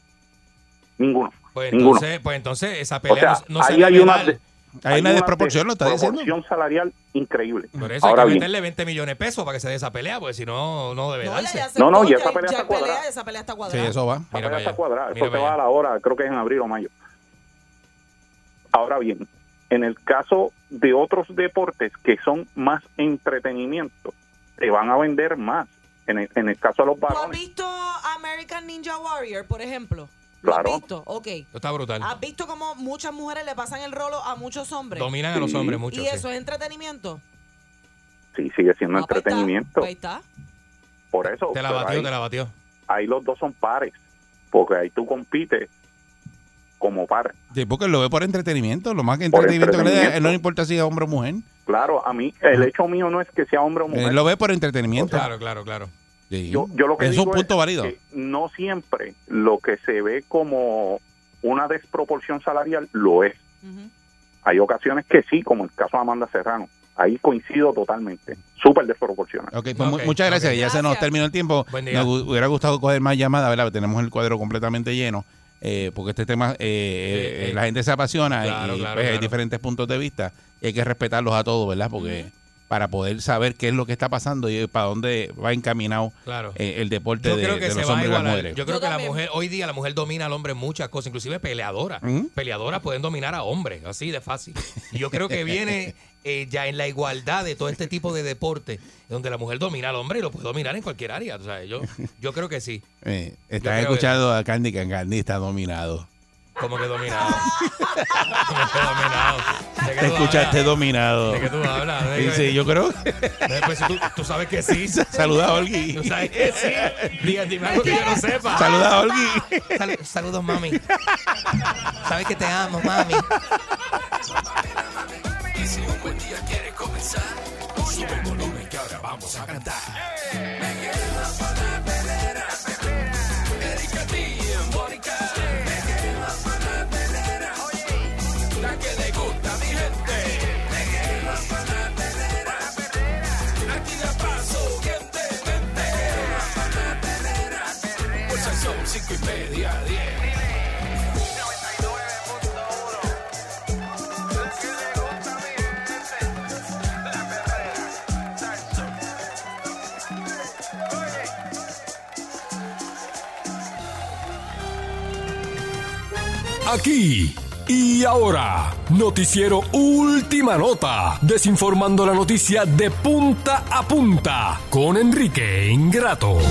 Ninguno. Pues ninguno. entonces, pues entonces esa O pelea sea, no, no se ahí hay una, de- Hay una desproporción, lo está diciendo. desproporción salarial increíble. Por eso Ahora hay que bien, meterle 20 millones de pesos para que se dé esa pelea, porque si no, no debe No, darse. No, no, y ya- esa pelea ya está pelea, cuadrada. esa pelea está Sí, cuadrada. eso va. Mira pelea está cuadrada. Eso para va a la hora, creo que es en abril o mayo. Ahora bien, en el caso de otros deportes que son más entretenimiento, te van a vender más. En el, en el caso de los ¿Tú has varones, visto American Ninja Warrior, por ejemplo? ¿Lo Claro. has visto? Ok. Esto está brutal. ¿Has visto cómo muchas mujeres le pasan el rolo a muchos hombres? Dominan a los hombres mucho. ¿Y sí. eso es entretenimiento? sí sigue siendo Ah, pues está, entretenimiento. pues ahí está. Por eso, Te la batió, ahí, te la batió. ahí los dos son pares, porque ahí tú compites como par. Sí, porque lo ve por entretenimiento, lo más que entretenimiento, que le da, no le importa si es hombre o mujer. Claro, a mí el hecho mío no es que sea hombre o mujer. Él lo ve por entretenimiento. Claro, claro, claro. Sí. Yo, yo lo que es digo un punto es válido. que no siempre lo que se ve como una desproporción salarial lo es. Hay ocasiones que sí, como el caso de Amanda Serrano. Ahí coincido totalmente. Súper desproporcional. Ok, pues mu- muchas gracias. Ya se nos terminó el tiempo. Buen día. Nos hu- hubiera gustado coger más llamadas, ¿verdad? Tenemos el cuadro completamente lleno. Eh, porque este tema, eh, eh, sí. la gente se apasiona Claro, y claro, pues, hay claro. diferentes puntos de vista y hay que respetarlos a todos, ¿verdad? Porque para poder saber qué es lo que está pasando y para dónde va encaminado Claro. eh, el deporte Yo de, creo que de se los va a hombres y las igualar. mujeres. Yo creo que la mujer, hoy día la mujer domina al hombre en muchas cosas, inclusive peleadoras. ¿Mm? Peleadoras pueden dominar a hombres, así de fácil. Y yo creo que viene eh, ya en la igualdad de todo este tipo de deporte, donde la mujer domina al hombre y lo puede dominar en cualquier área. O sea, yo, yo creo que sí. Eh, creo escuchando a Candy, que Candy está dominado. Como que dominado. Como que dominado. ¿De qué Te escuchaste hablas? dominado. ¿De qué tú hablas? ¿De Sí, qué- sí, yo creo. Pues tú, tú sabes que sí. Saluda a Olgui. Tú sabes que sí. Diga, dime algo que yo no sepa. Saluda a Olgui. Sal- saludos, mami. Sabes que te amo, mami. Si un buen día quiere comenzar, sube el volumen que ahora vamos a cantar. Aquí y ahora, noticiero Última Nota, desinformando la noticia de punta a punta con Enrique Ingrato. No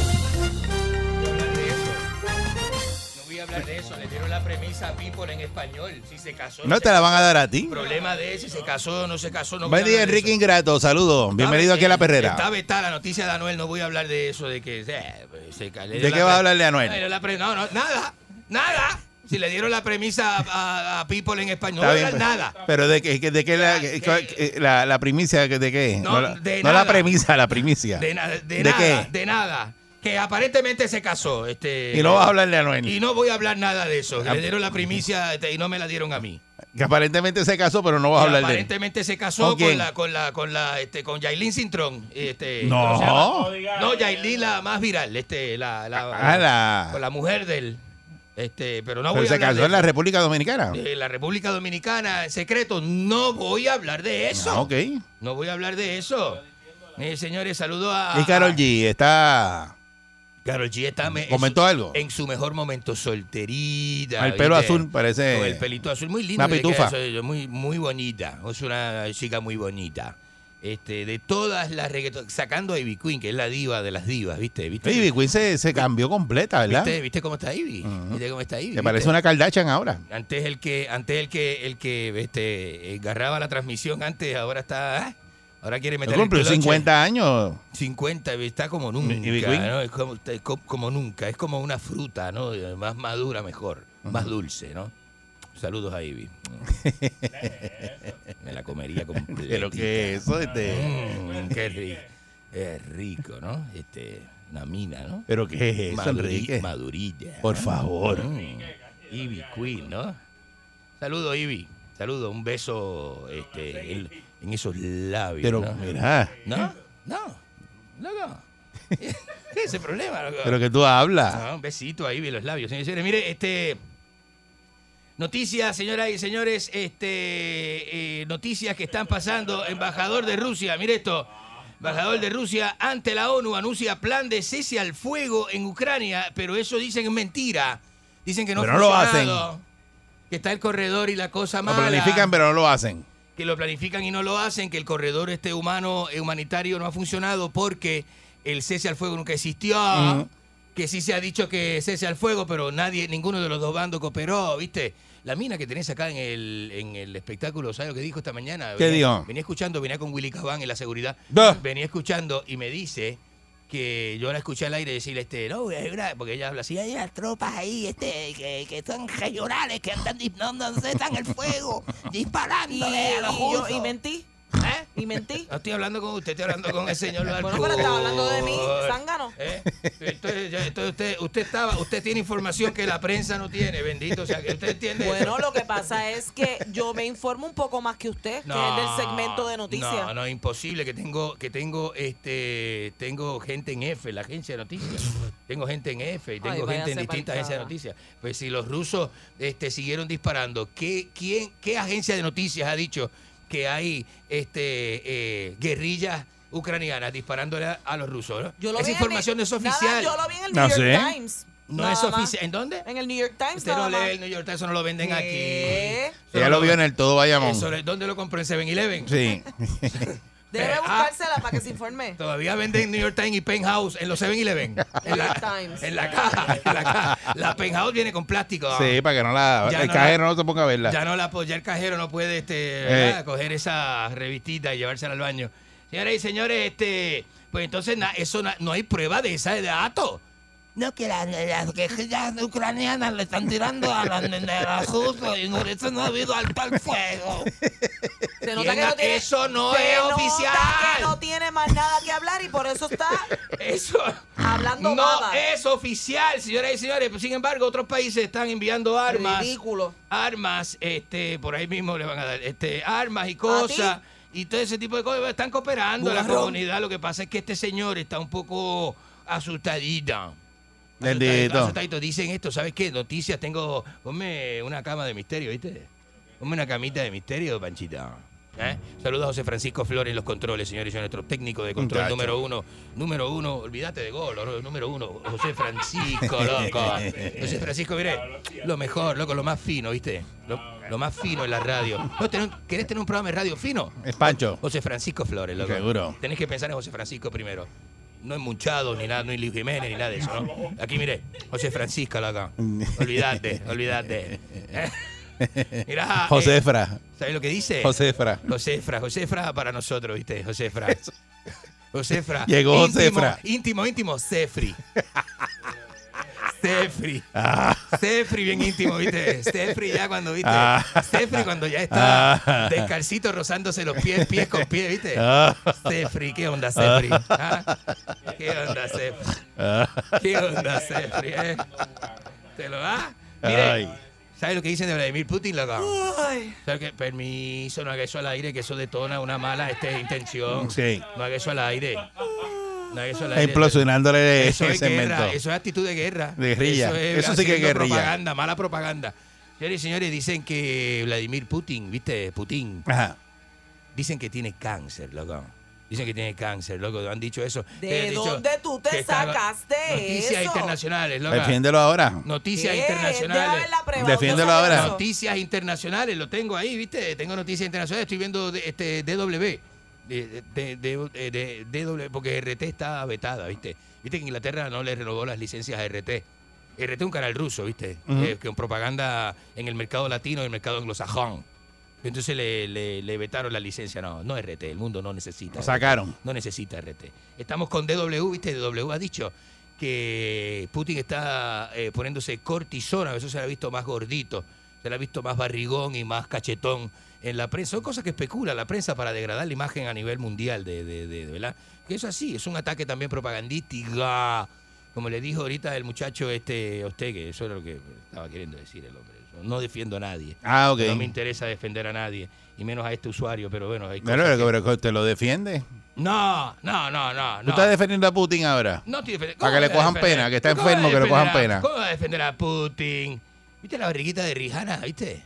voy a hablar de eso. Le dieron la premisa a People en español. Si se casó. No te la van a dar a ti. Problema de si se casó o no se casó. No Buen día, Enrique eso. Ingrato. Saludos. Bienvenido aquí a La Perrera. Está vetada la noticia de Anuel. No voy a hablar de eso, de que. eh, pues, se ¿De qué va a hablarle a Anuel? No, no, nada. Nada. Si le dieron la premisa a, a- a People en español, no bien, pero- nada. Pero de qué, de qué la, que- la, la primicia de qué? No, la, de no la nada. premisa, la primicia. De, na- de ¿De nada, qué? de nada. Que aparentemente se casó. Este, Y no vas a hablarle a Anuel. Y no voy a hablar nada de eso. que Ah. Le dieron la primicia este, y no me la dieron a mí. Que aparentemente se casó, pero no vas a hablar de él. aparentemente se casó ¿Con con la con la con la este con Yailin Cintrón, este No. No, Yailin la más viral, este la la, Ah, la- con la mujer del este, pero no Pero voy a se hablar casó de en la. República Dominicana. De la República Dominicana en secreto, no voy a hablar de eso. Ah, ok. No voy a hablar de eso. Eh, señores, saludo a Y Carol G está. Carol G está me- en ¿Comentó su- algo? En su mejor momento, solterita. El pelo ¿viste? azul parece Con el pelito azul, muy lindo. una pitufa. muy, muy bonita. Es una chica muy bonita. Este, de todas las reggaeton, sacando a Ivy Queen, que es la diva de las divas, ¿viste? ¿Viste? Ivy Queen se, se cambió completa, ¿verdad? ¿Viste, ¿Viste cómo está Ivy? ¿Viste cómo está Ivy? Que parece una Kardashian ahora. Antes el que, antes el que, el que este, agarraba la transmisión antes, ahora está, ¿eh? ahora quiere meter Cumplió cloche. 50 años. 50, está como nunca. ¿no? Es como nunca, es como una fruta, ¿no? Más madura, mejor, más dulce, ¿no? Saludos a Ivy. Me la comería completa. Pero que eso, este. Mm, qué rico. Es rico, ¿no? Este, una mina, ¿no? Pero qué es eso, Maduri- Enrique. Madurilla. Por favor. Mm, Ivy Queen, ¿no? Saludo, Ivy. Saludo, un beso este, en, en esos labios. Pero, ¿no? mira. ¿No? No. Loco. ¿Qué es ese problema, loco? Pero que tú hablas. Ah, un besito ahí en los labios. Señores, mire, este. Noticias, señoras y señores, este, eh, noticias que están pasando. Embajador de Rusia, mire esto. Embajador de Rusia ante la ONU anuncia plan de cese al fuego en Ucrania, pero eso dicen es mentira. Dicen que no Pero no lo funcionado, Que está el corredor y la cosa Lo mala. planifican, pero no lo hacen. Que lo planifican y no lo hacen, que el corredor este humano eh, humanitario no ha funcionado porque el cese al fuego nunca existió. Que sí se ha dicho que cese al fuego, pero nadie, ninguno de los dos bandos cooperó, ¿viste? La mina que tenés acá en el, en el espectáculo, ¿sabes lo que dijo esta mañana? ¿Qué venía, dijo? Venía escuchando, venía con Willy Cabán en la seguridad. Da. Venía escuchando y me dice que yo la escuché al aire decirle, este, no, hay una- porque ella habla así, hay unas tropas ahí, este, que, que son regionales, que andan, no, no cesan el fuego, disparándole a los Y- rusos. y mentí. ¿Eh? Y mentí. No estoy hablando con usted, estoy hablando con el señor Bueno, pero estaba hablando de mí, zángano. ¿Eh? Entonces, ya- entonces usted, usted estaba, usted tiene información que la prensa no tiene, bendito. O sea, que usted entiende. Bueno, lo que pasa es que yo me informo un poco más que usted, que es del segmento de noticias. No, no, imposible que tengo, que tengo, este, tengo gente en F, la agencia de noticias. Tengo gente en F y tengo gente en distintas agencias de carajo. noticias. Pues si los rusos este, siguieron disparando, ¿qué, quién, ¿qué agencia de noticias ha dicho que hay este, eh, guerrillas ucranianas disparándole a, a los rusos? ¿no? Yo lo Esa vi en información el- no es nada, oficial. yo lo vi en el No New York sé. Times. No nada es más. oficial. ¿En dónde? En el New York Times. Usted no nada lee el New York Times, eso no lo venden aquí. ¿Qué? Eso Ella lo vio en el Todo Bayamón. eso, ¿Dónde lo compró? ¿En 7-Eleven? Sí. Debe Ah. buscársela para que se informe. Todavía venden New York Times y Penthouse en los 7-Eleven. En la, en la caja. En la caja. La Penthouse viene con plástico. Sí, para que no la. Ya el no cajero la- no se ponga a verla. Ya no la ya el cajero no puede este, Eh. coger esa revistita y llevársela al baño. Señoras y señores, este, pues entonces na- eso na- no hay prueba de ese dato. No, que las, las guerrillas ucranianas le están tirando a las rusos y por eso no ha habido alto al fuego. Se nota que no tiene, eso no se es nota oficial. que no tiene más nada que hablar y por eso está Eso hablando no es oficial, señoras y señores. Sin embargo, otros países están enviando armas. Ridículo. Armas, este, por ahí mismo le van a dar, este, armas y cosas. Y todo ese tipo de cosas están cooperando la comunidad. Lo que pasa es que este señor está un poco asustadito. Bendito. Dicen esto, ¿sabes qué? Noticias, tengo. Ponme una cama de misterio, ¿viste? Ponme una camita de misterio, Panchita. ¿Eh? Saludos a José Francisco Flores en los controles, señores, y a nuestro técnico de control Muchacho. número uno. Número uno, olvídate de gol, número uno, José Francisco, loco. José Francisco, mire, lo mejor, loco, lo más fino, ¿viste? Lo, lo más fino en la radio. ¿No tenés- ¿Querés tener un programa de radio fino? Es Pancho. José Francisco Flores, loco. Seguro. Tenés que pensar en José Francisco primero. No en Munchado, ni nada, no Luis Jiménez, ni nada de eso, ¿no? Aquí, mire, José Francisco, loco. Olvídate, olvídate. Mirá, Josefra. ¿Sabes lo que dice? Josefra. Josefra, Josefra para nosotros, ¿viste? Josefra. Josefra. Llegó Íntimo, Josefra. Íntimo, íntimo, Cefri. Cefri. Ah. Bien íntimo, ¿viste? Cefri ya cuando, ¿viste? Ah. Cefri cuando ya está Ah. descalcito rozándose los pies, pies con pies, ¿viste? Ah. Cefri, ¿qué onda, Cefri? ¿Ah? ¿Qué onda? Ah. ¿Qué onda, Cefri? eh? ¿Te lo da? Mire. ¿Sabes lo que dicen de Vladimir Putin, loco? ¿Sabes qué? Permiso, no haga eso al aire, que eso detona una mala este, intención. Sí. No haga eso al aire. No eso implosionándole Eso es segmento. guerra, eso es actitud de guerra. De guerrilla. Eso, es Eso sí que es guerrilla. propaganda, mala propaganda. Señores y señores, dicen que Vladimir Putin, ¿viste? Putin. Ajá. Dicen que tiene cáncer, loco. Dicen que tiene cáncer, loco. Han dicho eso. ¿De dicho dónde tú te sacaste Noticias eso? internacionales, loco. Defiéndelo ahora. Noticias ¿Qué? internacionales. Defiéndelo ¿Dónde sale ahora. Noticias internacionales, lo tengo ahí, ¿viste? Tengo noticias internacionales, estoy viendo este DW. De, de, de- de- DW, porque RT está vetada, ¿viste? Viste que Inglaterra no le renovó las licencias a RT. RT es un canal ruso, ¿viste? Ujú. Eh, con propaganda en el mercado latino y el mercado anglosajón. Entonces le, le, le vetaron la licencia. No, no RT, el mundo no necesita. Lo RT. sacaron. No necesita RT. Estamos con DW, ¿viste? DW ha dicho que Putin está eh, poniéndose cortisona, eso se le ha visto más gordito, se le ha visto más barrigón y más cachetón en la prensa. Son cosas que especula la prensa para degradar la imagen a nivel mundial, de, de, de- de- ¿verdad? Que es así, es un ataque también propagandístico. Como le dijo ahorita el muchacho este usted, que eso era lo que estaba queriendo decir el hombre. Yo No defiendo a nadie. Ah. No me interesa defender a nadie, y menos a este usuario, pero bueno, hay Pero, que- pero, pero, ¿te lo defiende? No, no, no, no. ¿Tú no. estás defendiendo a Putin ahora? No estoy defendiendo. Para que le ¿Cómo voy a cojan pena, que está ¿Cómo voy a enfermo, que le cojan pena. ¿Cómo va a defender a Putin? ¿Viste la barriguita de Rihanna? ¿Viste?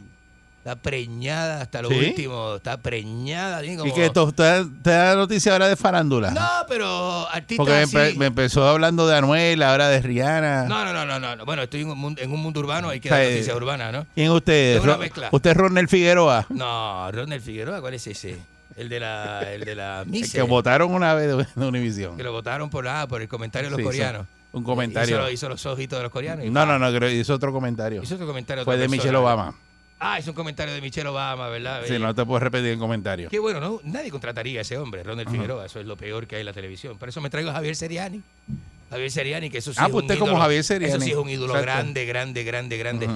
Está preñada hasta lo ¿Sí? último. Está preñada. ¿Y que esto te, da- te da noticia ahora de farándula? No, pero artistas Porque me, empezó hablando de Anuel, ahora de Rihanna. No, no, no, no, no, no. Bueno, estoy en un mundo, en un mundo urbano, hay que dar noticias urbanas, ¿no? ¿Quién es usted? Es una mezcla. ¿Usted es Ronald Figueroa? No, Ronald Figueroa, ¿cuál es ese? El de la, el de la El Mise. que votaron una vez de, Univision. Que lo votaron por, ah, por el comentario de los Sí, coreanos. Un comentario. Hizo, hizo los ojitos de los coreanos. y No, no, no, creo hizo otro comentario. Hizo otro comentario. Fue de. Michelle Obama. Ah, es un comentario de Michelle Obama, ¿verdad? Sí, Eh, no te puedo repetir el comentario. Qué bueno, ¿no? Nadie contrataría a ese hombre, Ronald Ujú. Figueroa. Eso es lo peor que hay en la televisión. Por eso me traigo a Javier Seriani. Javier Seriani, que eso sí Ah, es pues un usted como ídolo- Javier Seriani. Eso sí es un ídolo Exacto. grande, grande, grande, grande.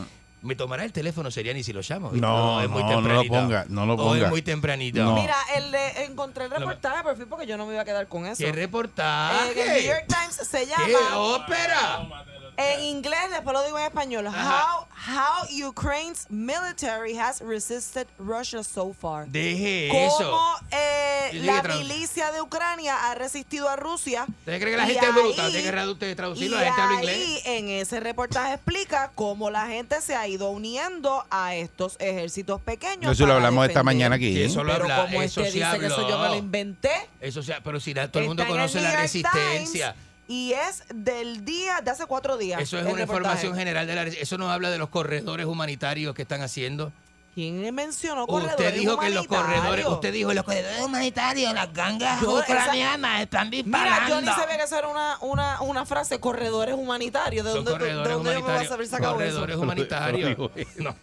¿Me tomará el teléfono Seriani si lo llamo? ¿viste? No, es muy no, no lo tempranito. ponga, no lo O ponga. es muy tempranito. No. Mira, el de- encontré el reportaje por fin porque yo no me iba a quedar con eso. ¿Qué reportaje? En el New York Times se llama. ¿Qué ópera? En inglés, después lo digo en español. How, how Ukraine's military has resisted Russia so far. Deje Cómo eso. eh, tiene la que tradu- milicia de Ucrania ha resistido a Rusia. ¿Usted cree que la Y gente es bruta? ahí- ¿Usted cree que traducirlo? y La gente habla ahí, inglés. en ese reportaje explica cómo la gente se ha ido uniendo a estos ejércitos pequeños. Eso lo para hablamos esta defender. mañana aquí. Que eso lo Pero habla, como eso este sí dice que eso yo me lo inventé. Eso sea, pero si la- todo el mundo está en conoce New la York resistencia. Y es del día, de hace cuatro días. Eso es una reportaje. información general de la Eso nos habla de los corredores humanitarios que están haciendo. ¿Quién mencionó corredores Usted dijo que los corredores, humanitarios? usted dijo los corredores humanitarios, las gangas Yo, esa- ucranianas están Mira, disparando. yo ni sabía que eso era una, una, una frase, corredores humanitarios. ¿De Son dónde, tú- de corredores dónde yo me vas a sacado Corredores eso? humanitarios. No.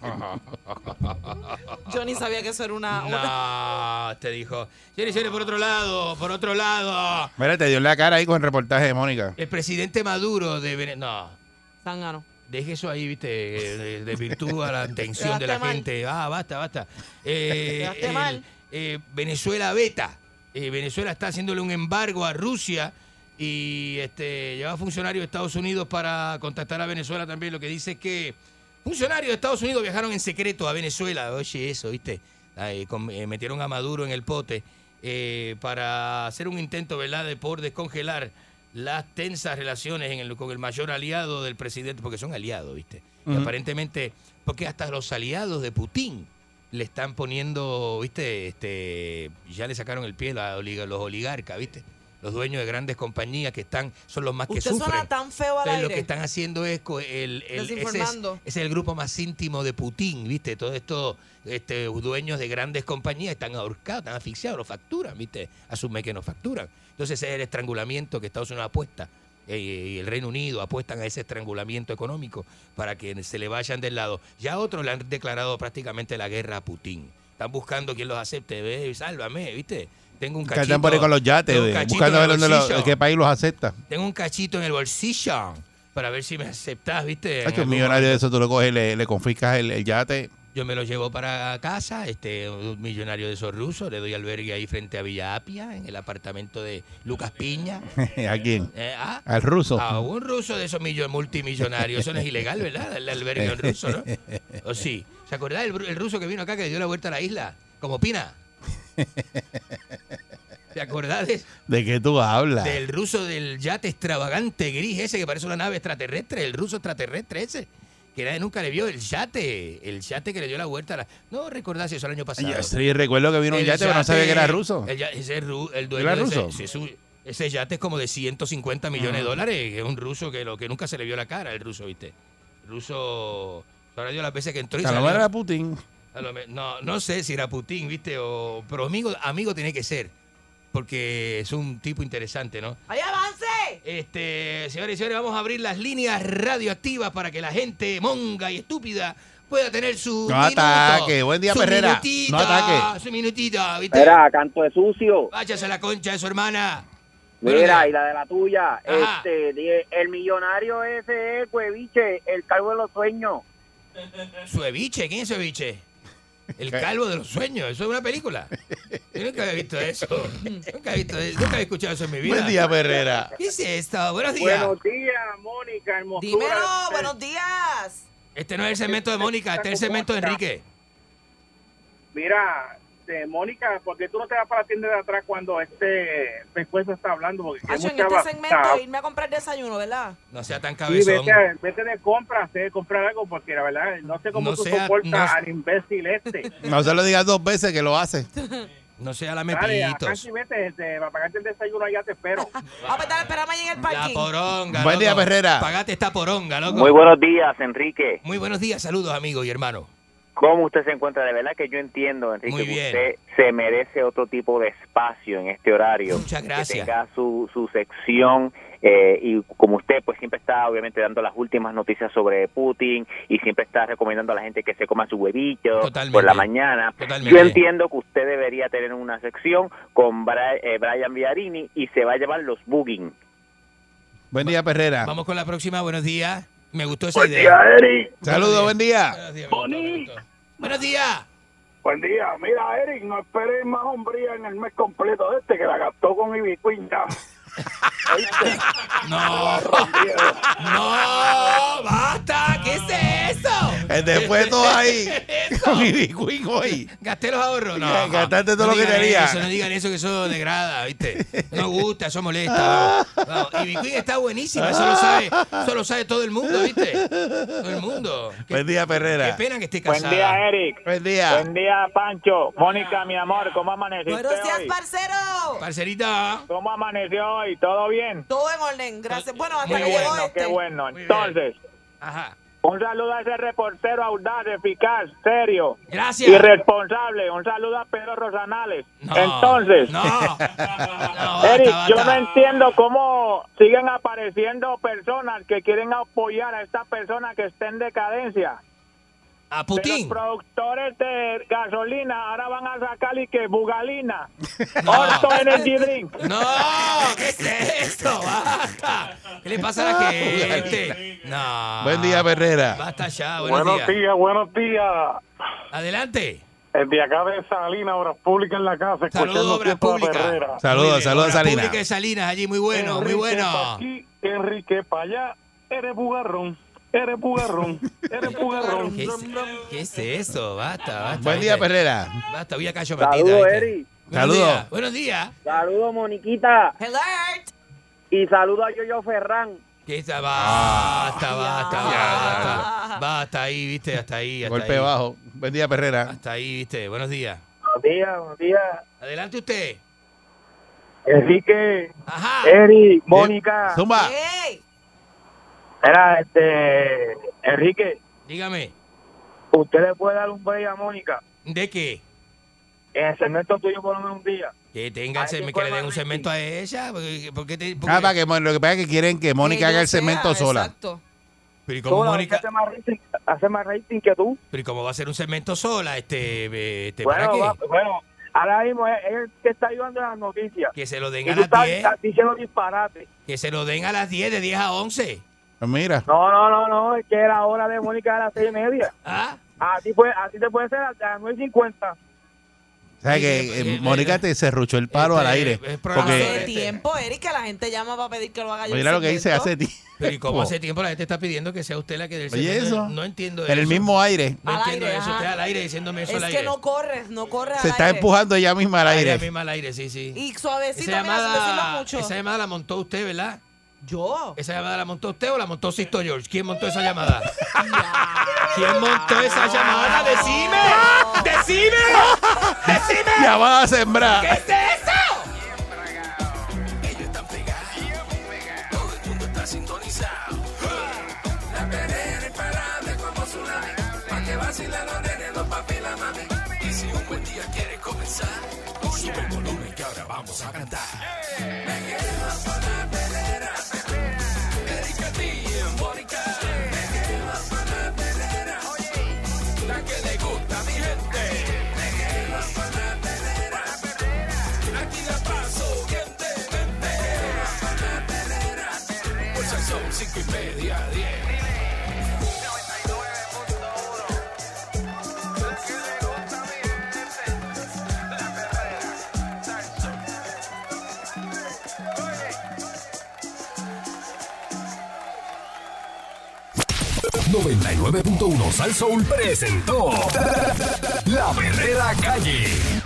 Yo ni sabía que eso era una... una- No, te dijo. Señores, señores, por otro lado, por otro lado, Mira, te dio la cara ahí con el reportaje de Mónica. el presidente Maduro de Vene- No, Zángano. Deje eso ahí, viste, de, de virtud a la intención de la mal. gente. Ah, basta, basta. Eh, el- mal. eh, Venezuela beta. Eh, Venezuela está haciéndole un embargo a Rusia y este lleva funcionarios de Estados Unidos para contactar a Venezuela también. Lo que dice es que funcionarios de Estados Unidos viajaron en secreto a Venezuela. Oye, eso, ¿viste? Con- eh, metieron a Maduro en el pote eh, para hacer un intento, ¿verdad?, de por descongelar las tensas relaciones en el- con el mayor aliado del presidente, porque son aliados, ¿viste? Aparentemente, porque hasta los aliados de Putin le están poniendo, ¿viste? Este, ya le sacaron el pie a los oligarcas, ¿viste? Los dueños de grandes compañías que están, son los más que Usted sufren. suena tan feo al Entonces, lo aire. que están haciendo es el, el- ese, es, Desinformando. ese es el grupo más íntimo de Putin, ¿viste? Todos estos este, dueños de grandes compañías están ahorcados, están asfixiados, lo facturan, ¿viste? Asume que no facturan. Entonces ese es el estrangulamiento que Estados Unidos apuesta. eh, Y el Reino Unido apuestan a ese estrangulamiento económico para que se le vayan del lado. Ya otros le han declarado prácticamente la guerra a Putin. Están buscando quien los acepte. Ve, sálvame, ¿viste? Tengo un Que cachito. andan por ahí con los yates, tengo un de- cachito buscando en a ver el dónde lo- qué país los acepta. Tengo un cachito en el bolsillo para ver si me aceptás, ¿viste? Es En que un algún millonario de eso tú lo coges, le, le confiscas el, el yate. Yo me lo llevo para casa, este, un millonario de esos rusos, le doy albergue ahí frente a Villa Apia, en el apartamento de Lucas Piña. ¿A quién? Eh, ah, Al ruso. A un ruso de esos millo- multimillonarios. Eso no es ilegal, ¿verdad? Darle albergue a un ruso, ¿no? ¿O sí? ¿Se acuerdan del el ruso que vino acá que le dio la vuelta a la isla? Como Pina. ¿Te acordás de- ¿De qué tú hablas? del ruso del yate extravagante gris ese que parece una nave extraterrestre? El ruso extraterrestre ese. Que nadie nunca le vio el yate. El yate que le dio la vuelta a la... No recordás eso el año pasado. Yo sí recuerdo que vino un yate, pero no sabía que era ruso. el ese ru- el dueño ¿Era de ese- ruso? yate es como de 150 millones de dólares. que Es un ruso que lo que nunca se le vio la cara, el ruso, ¿viste? El ruso. Ahora dio las veces que entró y salió. era Putin. A lo me- no, no sé si era Putin, ¿viste? O, pero amigo, amigo tiene que ser. Porque es un tipo interesante, ¿no? ¡Ay, avance! Este, señores y señores, vamos a abrir las líneas radioactivas para que la gente monga y estúpida pueda tener su No minuto, ataque. Buen día, su Perrera. No ataque. Su minutito, ¿viste? Mira, canto de sucio. Váyase a la concha de su hermana. Mira, y la de la tuya. Ajá. Este, el millonario ese es, Cueviche, el calvo de los sueños. Sueviche, ¿quién es Sueviche? El calvo de los sueños, eso es una película. Yo nunca había visto eso. Nunca había, visto, nunca había escuchado eso en mi vida. Buen día, Perrera. ¿Qué es esto? Buenos días. Buenos días, Mónica, hermosura. Dímelo, buenos días. Este no es el segmento de Mónica, este es el segmento de Enrique. Mira, este, Mónica, ¿por qué tú no te vas para la tienda de atrás cuando este pescuezo está hablando? Porque hay Hacho, en este segmento, irme a comprar desayuno, ¿verdad? No sea tan Sí, cabezón. vete, a- vete de compras, de comprar algo, porque la verdad, no sé cómo No tú sea- soportas no- al imbécil este. No se lo digas dos veces que lo hace. No sea la Dale. Canchi, vete, este, para pagarte el desayuno allá te espero. Ah, pues dale, espérame ahí en el La parking. poronga. Buen día, loco. Perrera. Pagate esta poronga, loco. Muy buenos días, Enrique. Muy buenos días, saludos, amigos y hermanos. ¿Cómo usted se encuentra? De verdad que yo entiendo, Enrique, que usted se merece otro tipo de espacio en este horario. Muchas gracias. Que tenga su, su sección eh, y como usted pues siempre está obviamente dando las últimas noticias sobre Putin y siempre está recomendando a la gente que se coma su huevito Totalmente. por la mañana. Totalmente. Yo entiendo que usted debería tener una sección con Bra- eh, Brian Viarini y se va a llevar los bugging. Buen día, Perrera. Vamos con la próxima, buenos días. Me gustó esa Buen idea. día, Eric. Saludos, buen día. Buenos días, me gustó, me gustó. Buenos días. Buen día. Mira, Eric, no esperes más hombría en el mes completo de este que la gastó con Queen ya. No, no, basta, ¿qué es eso? Eh, Después todo ahí. ¿Qué Con hoy. Gasté los ahorros, no. Gastaste todo no lo que digan tenías. Eso, no digan eso, que eso degrada, ¿viste? No gusta, eso molesta. Y Queen está buenísima, eso lo sabe, eso lo sabe todo el mundo, ¿viste? Todo el mundo. Qué, Buen día, qué Perrera. pena que esté Buen casada. día, Eric. Buen día. Buen día, Pancho. Mónica, mi amor, ¿cómo amaneciste Buenos días, hoy? parcero. Parcerita. ¿Cómo amaneció hoy? ¿Todo bien? Todo en orden, gracias. Bueno, hasta Muy que llegó bueno, este. qué bueno. Muy Entonces, Ajá. un saludo a ese reportero audaz, eficaz, serio Gracias. y responsable. Un saludo a Pedro Rosanales. No, Entonces, No. Eric, yo no entiendo cómo siguen apareciendo personas que quieren apoyar a esta persona que está en decadencia. A Putin. los productores de gasolina ahora van a sacar y que bugalina. No. Orto Energy Drink. No, ¿qué es esto? Basta. ¿Qué le pasa a la gente? No. Buen día, Perrera. Basta ya, buenos, Buenos días. días, buenos días. Adelante. El de acá de Salinas, Obras Públicas en la casa, Saludos, escuchando Obras Públicas. Saludos, saludos, Obras Salinas. Públicas de Salinas, allí, muy bueno, muy bueno. pa' aquí, Enrique para allá, eres bugarrón, eres bugarrón, eres bugarrón. ¿Qué es, qué es eso? Basta, basta. Buen día. Perrera. Basta, voy a callo matita. Saludos. Buenos Saludos. días, Buenos días. Saludos, Moniquita. Alert. Y saludo a Yoyo Ferran. ¿Qué está? Basta, basta, Ya. basta. Basta ahí, viste, hasta ahí. Hasta Golpe ahí. bajo. Buen día, Perrera. Hasta ahí, viste. Buenos días. Buenos días, buenos días. Adelante usted. Enrique, Ajá. Eric, Mónica. Zumba. Hey. Era este, Enrique, Dígame. ¿usted le puede dar un break a Mónica? ¿De qué? En el segmento tuyo por lo menos un día. Que tenga el que le den un segmento a ella. porque ¿Por qué te, Ah, para que, lo que pasa es que quieren que Mónica haga el segmento sea, sola. Exacto. Pero ¿y cómo Sola, Mónica? Hace más, rating, hace más rating que tú. Pero ¿y cómo va a ser un segmento sola? Este, eh, este ¿para Bueno, qué? va- bueno, ahora mismo el que está ayudando en las noticias. Que se lo den Y a tú las estás, 10. estás diciendo disparate. Que se lo den a las 10, de 10 a 11. Pues mira. No, no, no, no, es que era hora de Mónica a las seis y media. ¿Ah? A ti, puede, a ti te puede ser a las 9.50. O sea que eh, Mónica te cerruchó el palo al aire. Hace Porque tiempo, Eric, que la gente llama para pedir que lo haga yo. mira lo que dice hace tiempo. Pero ¿y cómo hace tiempo la gente está pidiendo que sea usted la que del Oye, eso. No entiendo En el eso. mismo aire. No Al entiendo aire, eso. ajá. Usted al aire diciéndome eso Es al aire. que no corre, no corre al Se está empujando ella misma al aire. Ella misma al aire, sí, sí. Y suavecito, esa mira, llamada, mucho. esa llamada la montó usted, ¿verdad? ¿Yo? ¿Esa llamada la montó usted o la montó Sisto George? ¿Quién montó esa llamada? ¿Quién montó esa llamada? ¡Decime! ¡Decime! ¡Decime! Llamada a sembrar. ¿Qué es eso? 99.1 Sal Soul presentó La Verdadera Calle.